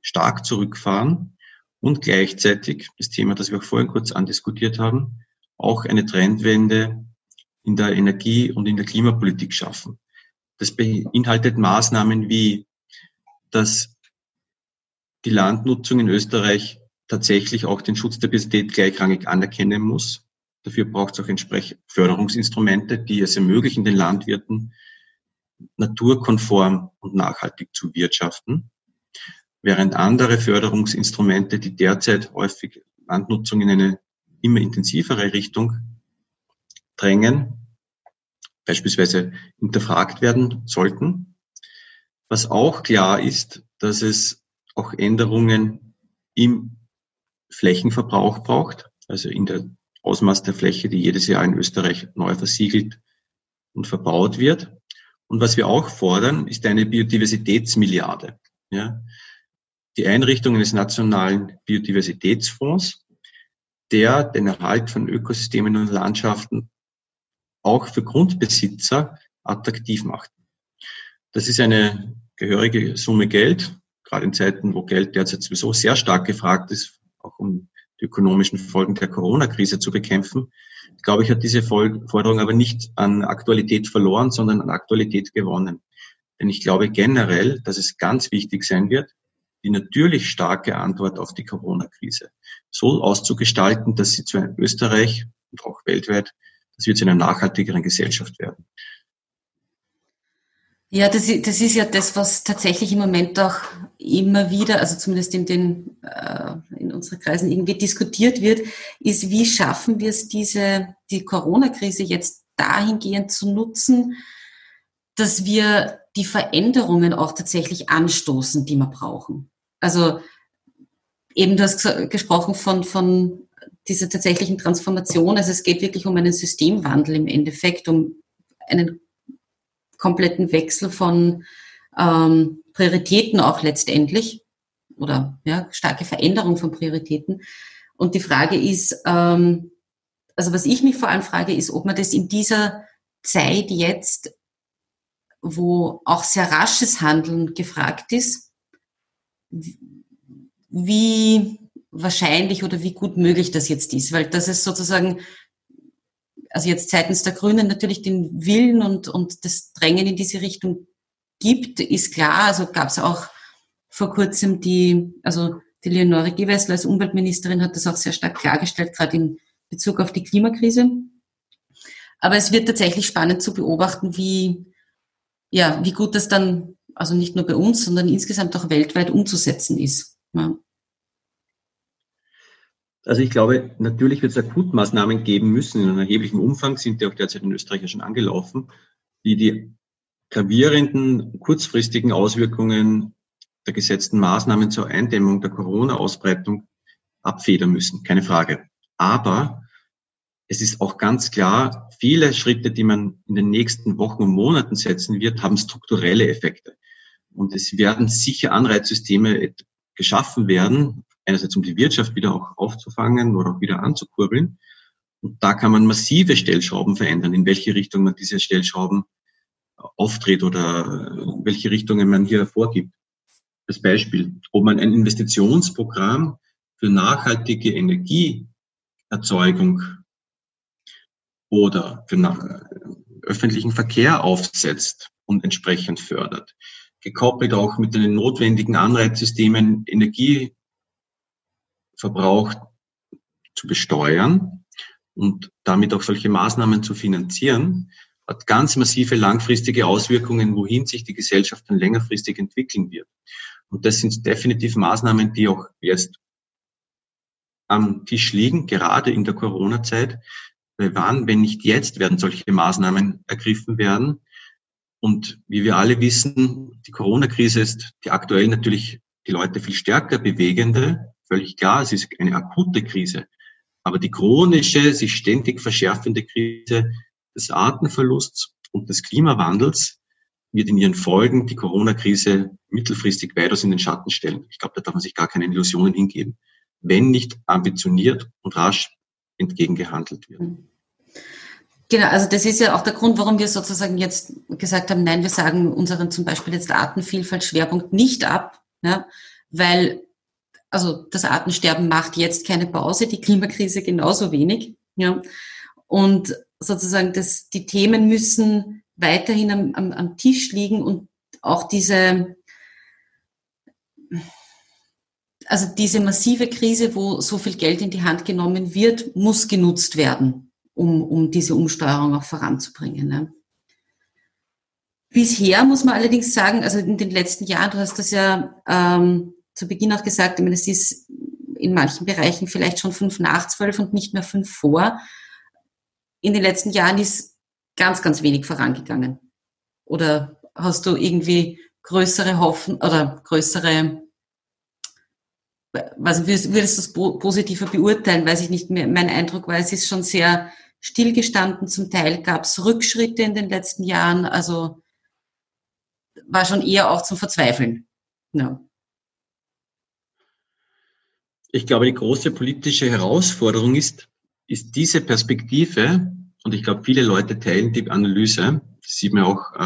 stark zurückfahren und gleichzeitig das Thema, das wir auch vorhin kurz andiskutiert haben, auch eine Trendwende in der Energie- und in der Klimapolitik schaffen. Das beinhaltet Maßnahmen wie, dass die Landnutzung in Österreich tatsächlich auch den Schutz der Biodiversität gleichrangig anerkennen muss. Dafür braucht es auch entsprechend Förderungsinstrumente, die es ermöglichen, den Landwirten naturkonform und nachhaltig zu wirtschaften während andere Förderungsinstrumente, die derzeit häufig Landnutzung in eine immer intensivere Richtung drängen, beispielsweise hinterfragt werden sollten. Was auch klar ist, dass es auch Änderungen im Flächenverbrauch braucht, also in der Ausmaß der Fläche, die jedes Jahr in Österreich neu versiegelt und verbaut wird. Und was wir auch fordern, ist eine Biodiversitätsmilliarde. Ja, die Einrichtung eines nationalen Biodiversitätsfonds, der den Erhalt von Ökosystemen und Landschaften auch für Grundbesitzer attraktiv macht. Das ist eine gehörige Summe Geld, gerade in Zeiten, wo Geld derzeit sowieso sehr stark gefragt ist, auch um die ökonomischen Folgen der Corona-Krise zu bekämpfen. Ich glaube, ich hat diese Forderung aber nicht an Aktualität verloren, sondern an Aktualität gewonnen. Denn ich glaube generell, dass es ganz wichtig sein wird, die natürlich starke Antwort auf die Corona-Krise so auszugestalten, dass sie zu Österreich und auch weltweit, dass wir zu einer nachhaltigeren Gesellschaft werden. Ja, das ist, das ist ja das, was tatsächlich im Moment auch immer wieder, also zumindest in den äh, in unseren Kreisen irgendwie diskutiert wird, ist, wie schaffen wir es, diese die Corona-Krise jetzt dahingehend zu nutzen, dass wir die Veränderungen auch tatsächlich anstoßen, die wir brauchen. Also eben du hast gesprochen von, von dieser tatsächlichen Transformation. Also es geht wirklich um einen Systemwandel im Endeffekt, um einen kompletten Wechsel von ähm, Prioritäten auch letztendlich oder ja, starke Veränderung von Prioritäten. Und die Frage ist, ähm, also was ich mich vor allem frage, ist, ob man das in dieser Zeit jetzt, wo auch sehr rasches Handeln gefragt ist, wie wahrscheinlich oder wie gut möglich das jetzt ist, weil das ist sozusagen, also jetzt seitens der Grünen natürlich den Willen und, und das Drängen in diese Richtung gibt, ist klar. Also gab es auch vor kurzem die, also die Leonore Gewessler als Umweltministerin hat das auch sehr stark klargestellt, gerade in Bezug auf die Klimakrise. Aber es wird tatsächlich spannend zu beobachten, wie, ja, wie gut das dann also nicht nur bei uns, sondern insgesamt auch weltweit umzusetzen ist. Ja. Also ich glaube, natürlich wird es Akutmaßnahmen geben müssen. In einem erheblichen Umfang sind die auch derzeit in Österreich schon angelaufen, die die gravierenden kurzfristigen Auswirkungen der gesetzten Maßnahmen zur Eindämmung der Corona-Ausbreitung abfedern müssen. Keine Frage. Aber es ist auch ganz klar, viele Schritte, die man in den nächsten Wochen und Monaten setzen wird, haben strukturelle Effekte. Und es werden sicher Anreizsysteme geschaffen werden, einerseits um die Wirtschaft wieder auch aufzufangen oder auch wieder anzukurbeln. Und da kann man massive Stellschrauben verändern, in welche Richtung man diese Stellschrauben auftritt oder welche Richtungen man hier vorgibt. Das Beispiel, ob man ein Investitionsprogramm für nachhaltige Energieerzeugung oder für öffentlichen Verkehr aufsetzt und entsprechend fördert. Gekoppelt auch mit den notwendigen Anreizsystemen Energieverbrauch zu besteuern und damit auch solche Maßnahmen zu finanzieren, hat ganz massive langfristige Auswirkungen, wohin sich die Gesellschaft dann längerfristig entwickeln wird. Und das sind definitiv Maßnahmen, die auch jetzt am Tisch liegen, gerade in der Corona-Zeit. Weil wann, wenn nicht jetzt, werden solche Maßnahmen ergriffen werden. Und wie wir alle wissen, die Corona-Krise ist die aktuell natürlich die Leute viel stärker bewegende. Völlig klar, es ist eine akute Krise. Aber die chronische, sich ständig verschärfende Krise des Artenverlusts und des Klimawandels wird in ihren Folgen die Corona-Krise mittelfristig weitaus in den Schatten stellen. Ich glaube, da darf man sich gar keine Illusionen hingeben, wenn nicht ambitioniert und rasch entgegengehandelt wird. Genau, also das ist ja auch der Grund, warum wir sozusagen jetzt gesagt haben, nein, wir sagen unseren zum Beispiel jetzt Artenvielfalt-Schwerpunkt nicht ab, ja, weil also das Artensterben macht jetzt keine Pause, die Klimakrise genauso wenig. Ja. Und sozusagen das, die Themen müssen weiterhin am, am, am Tisch liegen und auch diese, also diese massive Krise, wo so viel Geld in die Hand genommen wird, muss genutzt werden, um, um diese Umsteuerung auch voranzubringen. Ne? Bisher muss man allerdings sagen, also in den letzten Jahren, du hast das ja ähm, zu Beginn auch gesagt, ich meine, es ist in manchen Bereichen vielleicht schon fünf nach zwölf und nicht mehr fünf vor in den letzten Jahren ist ganz, ganz wenig vorangegangen. Oder hast du irgendwie größere Hoffen oder größere, was würdest, du es positiver beurteilen? Weiß ich nicht mehr. Mein Eindruck war, es ist schon sehr stillgestanden. Zum Teil gab es Rückschritte in den letzten Jahren. Also war schon eher auch zum Verzweifeln. Ja. Ich glaube, die große politische Herausforderung ist, ist diese Perspektive, und ich glaube, viele Leute teilen die Analyse, das sieht man auch äh,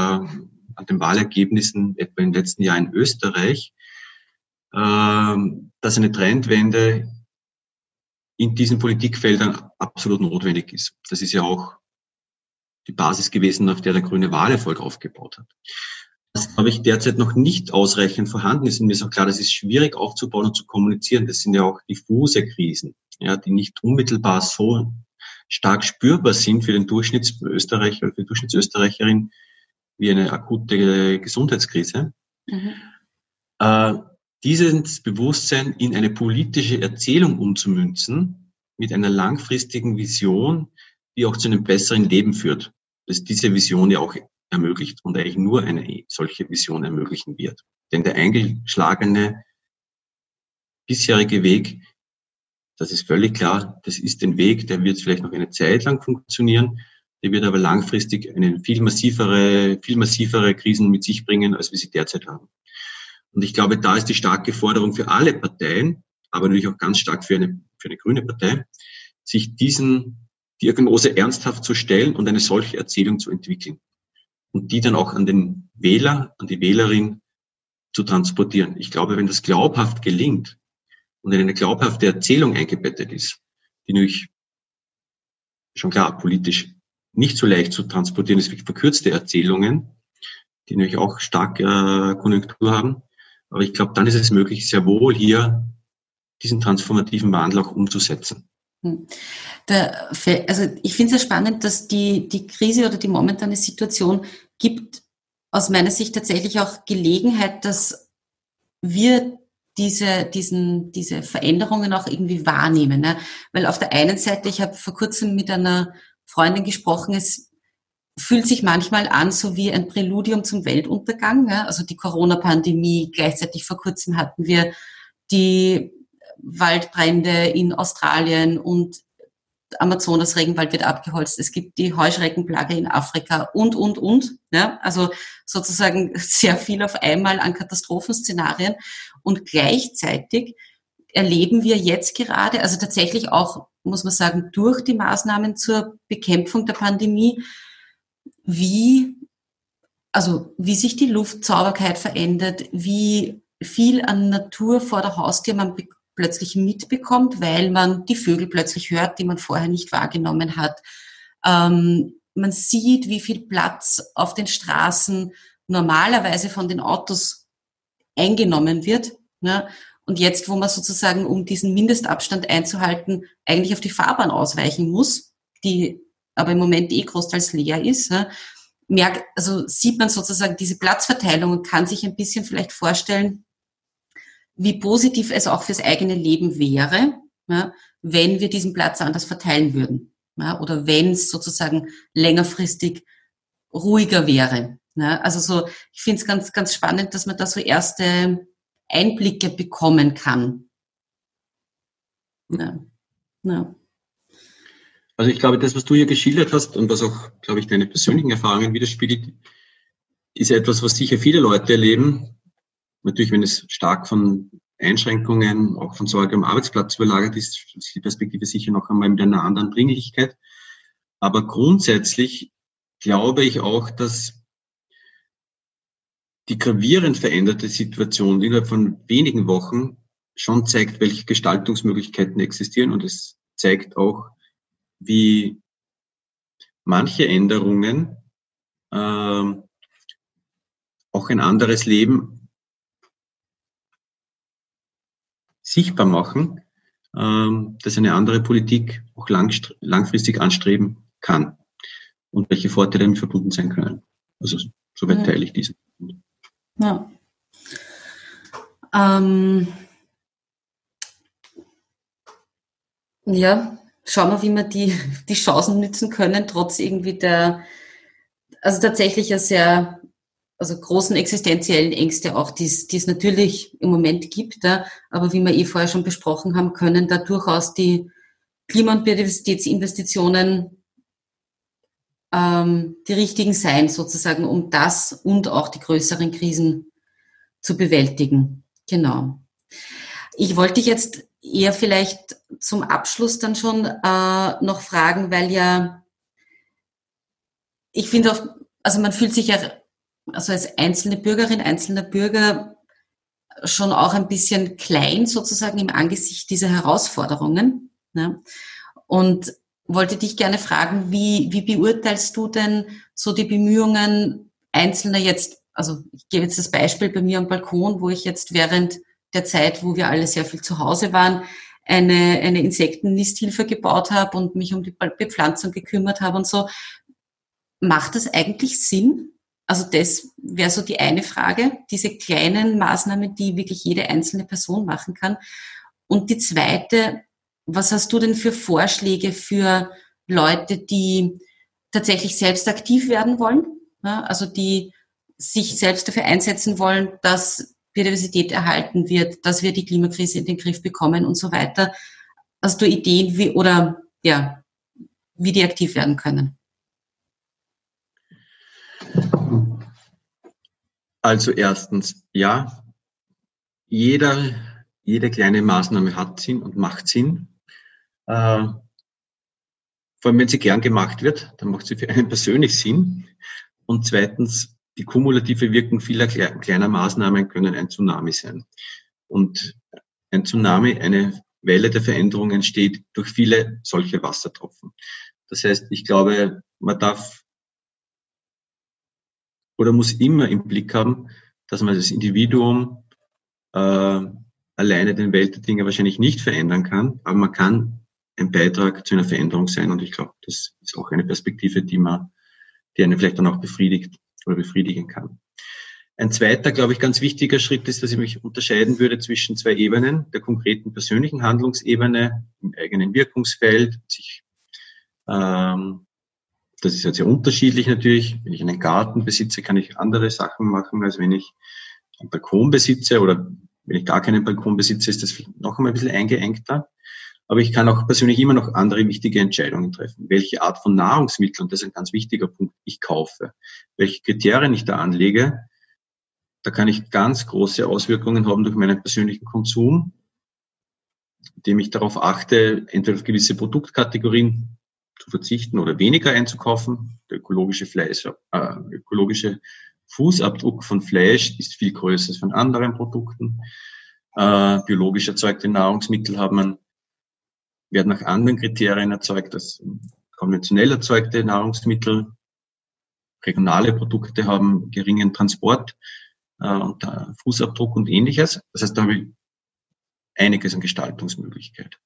an den Wahlergebnissen etwa im letzten Jahr in Österreich, äh, dass eine Trendwende in diesen Politikfeldern absolut notwendig ist. Das ist ja auch die Basis gewesen, auf der der grüne Wahlerfolg aufgebaut hat. Das, glaube ich, derzeit noch nicht ausreichend vorhanden ist. Und mir ist auch klar, das ist schwierig aufzubauen und zu kommunizieren. Das sind ja auch diffuse Krisen ja, die nicht unmittelbar so stark spürbar sind für den Durchschnittsösterreicher oder für die Durchschnittsösterreicherin wie eine akute Gesundheitskrise. Mhm. Äh, dieses Bewusstsein in eine politische Erzählung umzumünzen, mit einer langfristigen Vision, die auch zu einem besseren Leben führt, dass diese Vision ja auch ermöglicht und eigentlich nur eine solche Vision ermöglichen wird. Denn der eingeschlagene bisherige Weg das ist völlig klar. Das ist ein Weg, der wird vielleicht noch eine Zeit lang funktionieren. Der wird aber langfristig eine viel massivere, viel massivere Krisen mit sich bringen, als wir sie derzeit haben. Und ich glaube, da ist die starke Forderung für alle Parteien, aber natürlich auch ganz stark für eine, für eine grüne Partei, sich diesen Diagnose ernsthaft zu stellen und eine solche Erzählung zu entwickeln. Und die dann auch an den Wähler, an die Wählerin zu transportieren. Ich glaube, wenn das glaubhaft gelingt, und in eine glaubhafte Erzählung eingebettet ist, die nämlich schon klar politisch nicht so leicht zu transportieren ist wie verkürzte Erzählungen, die natürlich auch stark äh, Konjunktur haben. Aber ich glaube, dann ist es möglich, sehr wohl hier diesen transformativen Wandel auch umzusetzen. Hm. Der, also ich finde es ja spannend, dass die, die Krise oder die momentane Situation gibt aus meiner Sicht tatsächlich auch Gelegenheit, dass wir diese, diesen, diese Veränderungen auch irgendwie wahrnehmen. Ne? Weil auf der einen Seite, ich habe vor kurzem mit einer Freundin gesprochen, es fühlt sich manchmal an, so wie ein Präludium zum Weltuntergang. Ne? Also die Corona-Pandemie, gleichzeitig vor kurzem hatten wir die Waldbrände in Australien und Amazonas-Regenwald wird abgeholzt, es gibt die Heuschreckenplage in Afrika und, und, und. Ja? Also sozusagen sehr viel auf einmal an Katastrophenszenarien. Und gleichzeitig erleben wir jetzt gerade, also tatsächlich auch, muss man sagen, durch die Maßnahmen zur Bekämpfung der Pandemie, wie, also wie sich die Luftsauberkeit verändert, wie viel an Natur vor der Haustür man plötzlich mitbekommt, weil man die Vögel plötzlich hört, die man vorher nicht wahrgenommen hat. Ähm, man sieht, wie viel Platz auf den Straßen normalerweise von den Autos eingenommen wird. Ne? Und jetzt, wo man sozusagen, um diesen Mindestabstand einzuhalten, eigentlich auf die Fahrbahn ausweichen muss, die aber im Moment eh großteils leer ist, merkt, also sieht man sozusagen diese Platzverteilung und kann sich ein bisschen vielleicht vorstellen, wie positiv es auch fürs eigene Leben wäre, wenn wir diesen Platz anders verteilen würden. Oder wenn es sozusagen längerfristig ruhiger wäre. Also so, ich finde es ganz, ganz spannend, dass man da so erste Einblicke bekommen kann. Ja. Ja. Also ich glaube, das, was du hier geschildert hast und was auch, glaube ich, deine persönlichen Erfahrungen widerspiegelt, ist etwas, was sicher viele Leute erleben, Natürlich, wenn es stark von Einschränkungen, auch von Sorge am Arbeitsplatz überlagert ist, ist die Perspektive sicher noch einmal mit einer anderen Dringlichkeit. Aber grundsätzlich glaube ich auch, dass die gravierend veränderte Situation innerhalb von wenigen Wochen schon zeigt, welche Gestaltungsmöglichkeiten existieren und es zeigt auch, wie manche Änderungen äh, auch ein anderes Leben sichtbar machen, ähm, dass eine andere Politik auch langfristig anstreben kann und welche Vorteile damit verbunden sein können. Also soweit ja. teile ich diesen. Ja. Ähm, ja, schauen wir, wie wir die, die Chancen nützen können, trotz irgendwie der, also tatsächlich ja sehr also großen existenziellen Ängste auch, die es natürlich im Moment gibt. Ja. Aber wie wir eh vorher schon besprochen haben, können da durchaus die Klima- und Biodiversitätsinvestitionen ähm, die richtigen sein, sozusagen, um das und auch die größeren Krisen zu bewältigen. Genau. Ich wollte dich jetzt eher vielleicht zum Abschluss dann schon äh, noch fragen, weil ja ich finde auch, also man fühlt sich ja also als einzelne Bürgerin, einzelner Bürger schon auch ein bisschen klein sozusagen im Angesicht dieser Herausforderungen. Ne? Und wollte dich gerne fragen, wie, wie beurteilst du denn so die Bemühungen Einzelner jetzt, also ich gebe jetzt das Beispiel bei mir am Balkon, wo ich jetzt während der Zeit, wo wir alle sehr viel zu Hause waren, eine, eine Insektennisthilfe gebaut habe und mich um die Bepflanzung gekümmert habe und so. Macht das eigentlich Sinn? Also das wäre so die eine Frage, diese kleinen Maßnahmen, die wirklich jede einzelne Person machen kann. Und die zweite, was hast du denn für Vorschläge für Leute, die tatsächlich selbst aktiv werden wollen? Also die sich selbst dafür einsetzen wollen, dass Biodiversität erhalten wird, dass wir die Klimakrise in den Griff bekommen und so weiter. Hast du Ideen, wie, oder, ja, wie die aktiv werden können? Also erstens, ja, jeder, jede kleine Maßnahme hat Sinn und macht Sinn. Äh, vor allem, wenn sie gern gemacht wird, dann macht sie für einen persönlich Sinn. Und zweitens, die kumulative Wirkung vieler kleiner Maßnahmen können ein Tsunami sein. Und ein Tsunami, eine Welle der Veränderung entsteht durch viele solche Wassertropfen. Das heißt, ich glaube, man darf oder muss immer im Blick haben, dass man das Individuum äh, alleine den Welt der Dinge wahrscheinlich nicht verändern kann, aber man kann ein Beitrag zu einer Veränderung sein und ich glaube, das ist auch eine Perspektive, die man, die einen vielleicht dann auch befriedigt oder befriedigen kann. Ein zweiter, glaube ich, ganz wichtiger Schritt ist, dass ich mich unterscheiden würde zwischen zwei Ebenen, der konkreten persönlichen Handlungsebene im eigenen Wirkungsfeld, sich ähm, das ist jetzt sehr unterschiedlich natürlich. Wenn ich einen Garten besitze, kann ich andere Sachen machen, als wenn ich einen Balkon besitze oder wenn ich gar keinen Balkon besitze, ist das noch einmal ein bisschen eingeengter. Aber ich kann auch persönlich immer noch andere wichtige Entscheidungen treffen. Welche Art von Nahrungsmittel, und das ist ein ganz wichtiger Punkt, ich kaufe. Welche Kriterien ich da anlege, da kann ich ganz große Auswirkungen haben durch meinen persönlichen Konsum. indem ich darauf achte, entweder auf gewisse Produktkategorien zu verzichten oder weniger einzukaufen. Der ökologische Fleisch, äh, ökologische Fußabdruck von Fleisch ist viel größer als von anderen Produkten. Äh, biologisch erzeugte Nahrungsmittel haben, werden nach anderen Kriterien erzeugt als konventionell erzeugte Nahrungsmittel. Regionale Produkte haben geringen Transport äh, und Fußabdruck und ähnliches. Das heißt, da habe ich einiges an Gestaltungsmöglichkeit.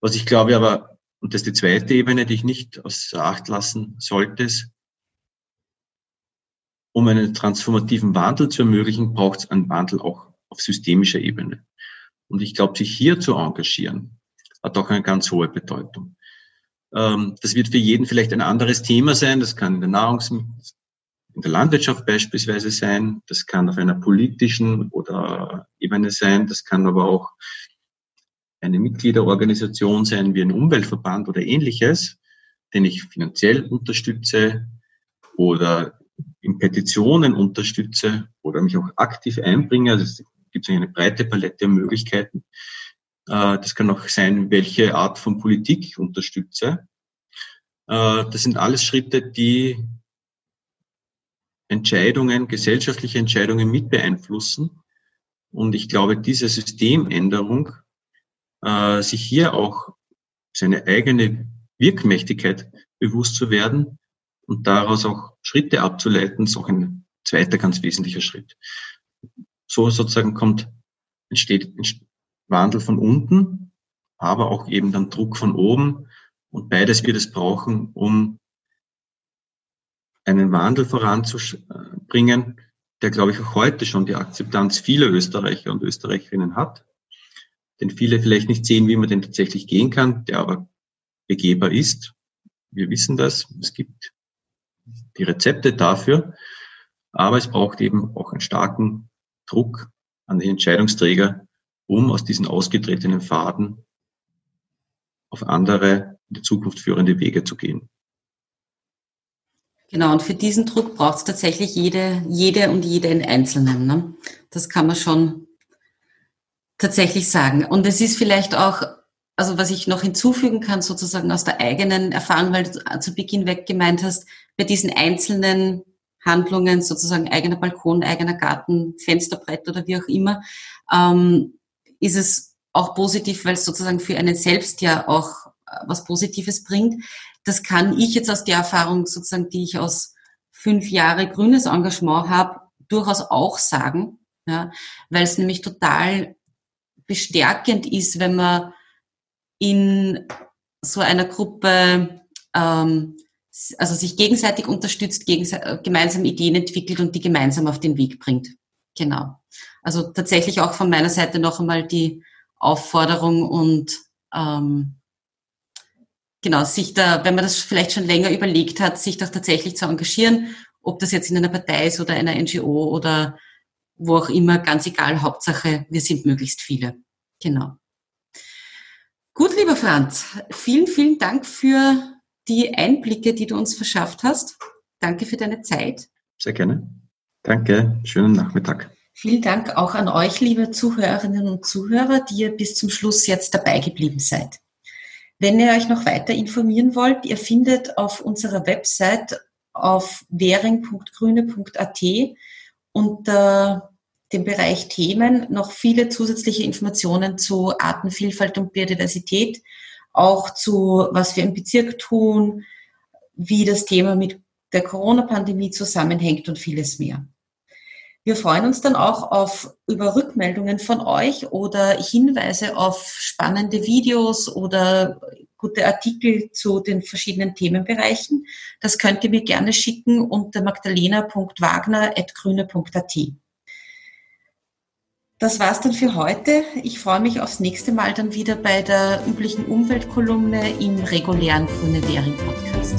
Was ich glaube aber, und das ist die zweite Ebene, die ich nicht außer Acht lassen sollte, um einen transformativen Wandel zu ermöglichen, braucht es einen Wandel auch auf systemischer Ebene. Und ich glaube, sich hier zu engagieren, hat auch eine ganz hohe Bedeutung. Ähm, das wird für jeden vielleicht ein anderes Thema sein. Das kann in der Nahrungsmittel, in der Landwirtschaft beispielsweise sein. Das kann auf einer politischen oder Ebene sein. Das kann aber auch eine Mitgliederorganisation sein wie ein Umweltverband oder ähnliches, den ich finanziell unterstütze oder in Petitionen unterstütze oder mich auch aktiv einbringe. Also es gibt eine breite Palette an Möglichkeiten. Äh, das kann auch sein, welche Art von Politik ich unterstütze. Äh, das sind alles Schritte, die Entscheidungen, gesellschaftliche Entscheidungen mit beeinflussen. Und ich glaube, diese Systemänderung, äh, sich hier auch seine eigene Wirkmächtigkeit bewusst zu werden und daraus auch Schritte abzuleiten, ist auch ein zweiter ganz wesentlicher Schritt. So sozusagen kommt, entsteht Wandel von unten, aber auch eben dann Druck von oben. Und beides wird es brauchen, um einen Wandel voranzubringen, der, glaube ich, auch heute schon die Akzeptanz vieler Österreicher und Österreicherinnen hat, den viele vielleicht nicht sehen, wie man den tatsächlich gehen kann, der aber begehbar ist. Wir wissen das. Es gibt die Rezepte dafür. Aber es braucht eben auch einen starken Druck an die Entscheidungsträger, um aus diesen ausgetretenen Faden auf andere, in die Zukunft führende Wege zu gehen. Genau, und für diesen Druck braucht es tatsächlich jede, jede und jede in Einzelnen. Ne? Das kann man schon tatsächlich sagen. Und es ist vielleicht auch, also was ich noch hinzufügen kann, sozusagen aus der eigenen Erfahrung, weil du zu Beginn weg gemeint hast, bei diesen einzelnen Handlungen, sozusagen eigener Balkon, eigener Garten, Fensterbrett oder wie auch immer, ähm, ist es auch positiv, weil es sozusagen für einen selbst ja auch äh, was Positives bringt das kann ich jetzt aus der Erfahrung sozusagen, die ich aus fünf Jahre grünes Engagement habe, durchaus auch sagen, ja, weil es nämlich total bestärkend ist, wenn man in so einer Gruppe ähm, also sich gegenseitig unterstützt, gegenseitig, gemeinsam Ideen entwickelt und die gemeinsam auf den Weg bringt. Genau. Also tatsächlich auch von meiner Seite noch einmal die Aufforderung und ähm, genau, sich da, wenn man das vielleicht schon länger überlegt hat, sich doch tatsächlich zu engagieren, ob das jetzt in einer Partei ist oder einer NGO oder wo auch immer, ganz egal, Hauptsache, wir sind möglichst viele. Genau. Gut, lieber Franz, vielen, vielen Dank für die Einblicke, die du uns verschafft hast. Danke für deine Zeit. Sehr gerne. Danke, schönen Nachmittag. Vielen Dank auch an euch, liebe Zuhörerinnen und Zuhörer, die ihr bis zum Schluss jetzt dabei geblieben seid. Wenn ihr euch noch weiter informieren wollt, ihr findet auf unserer Website auf währing.grüne.at unter dem Bereich Themen noch viele zusätzliche Informationen zu Artenvielfalt und Biodiversität, auch zu was wir im Bezirk tun, wie das Thema mit der Corona-Pandemie zusammenhängt und vieles mehr. Wir freuen uns dann auch auf über Rückmeldungen von euch oder Hinweise auf spannende Videos oder gute Artikel zu den verschiedenen Themenbereichen. Das könnt ihr mir gerne schicken unter magdalena.wagner.grüne.at. Das war's dann für heute. Ich freue mich aufs nächste Mal dann wieder bei der üblichen Umweltkolumne im regulären Grüne Währing Podcast.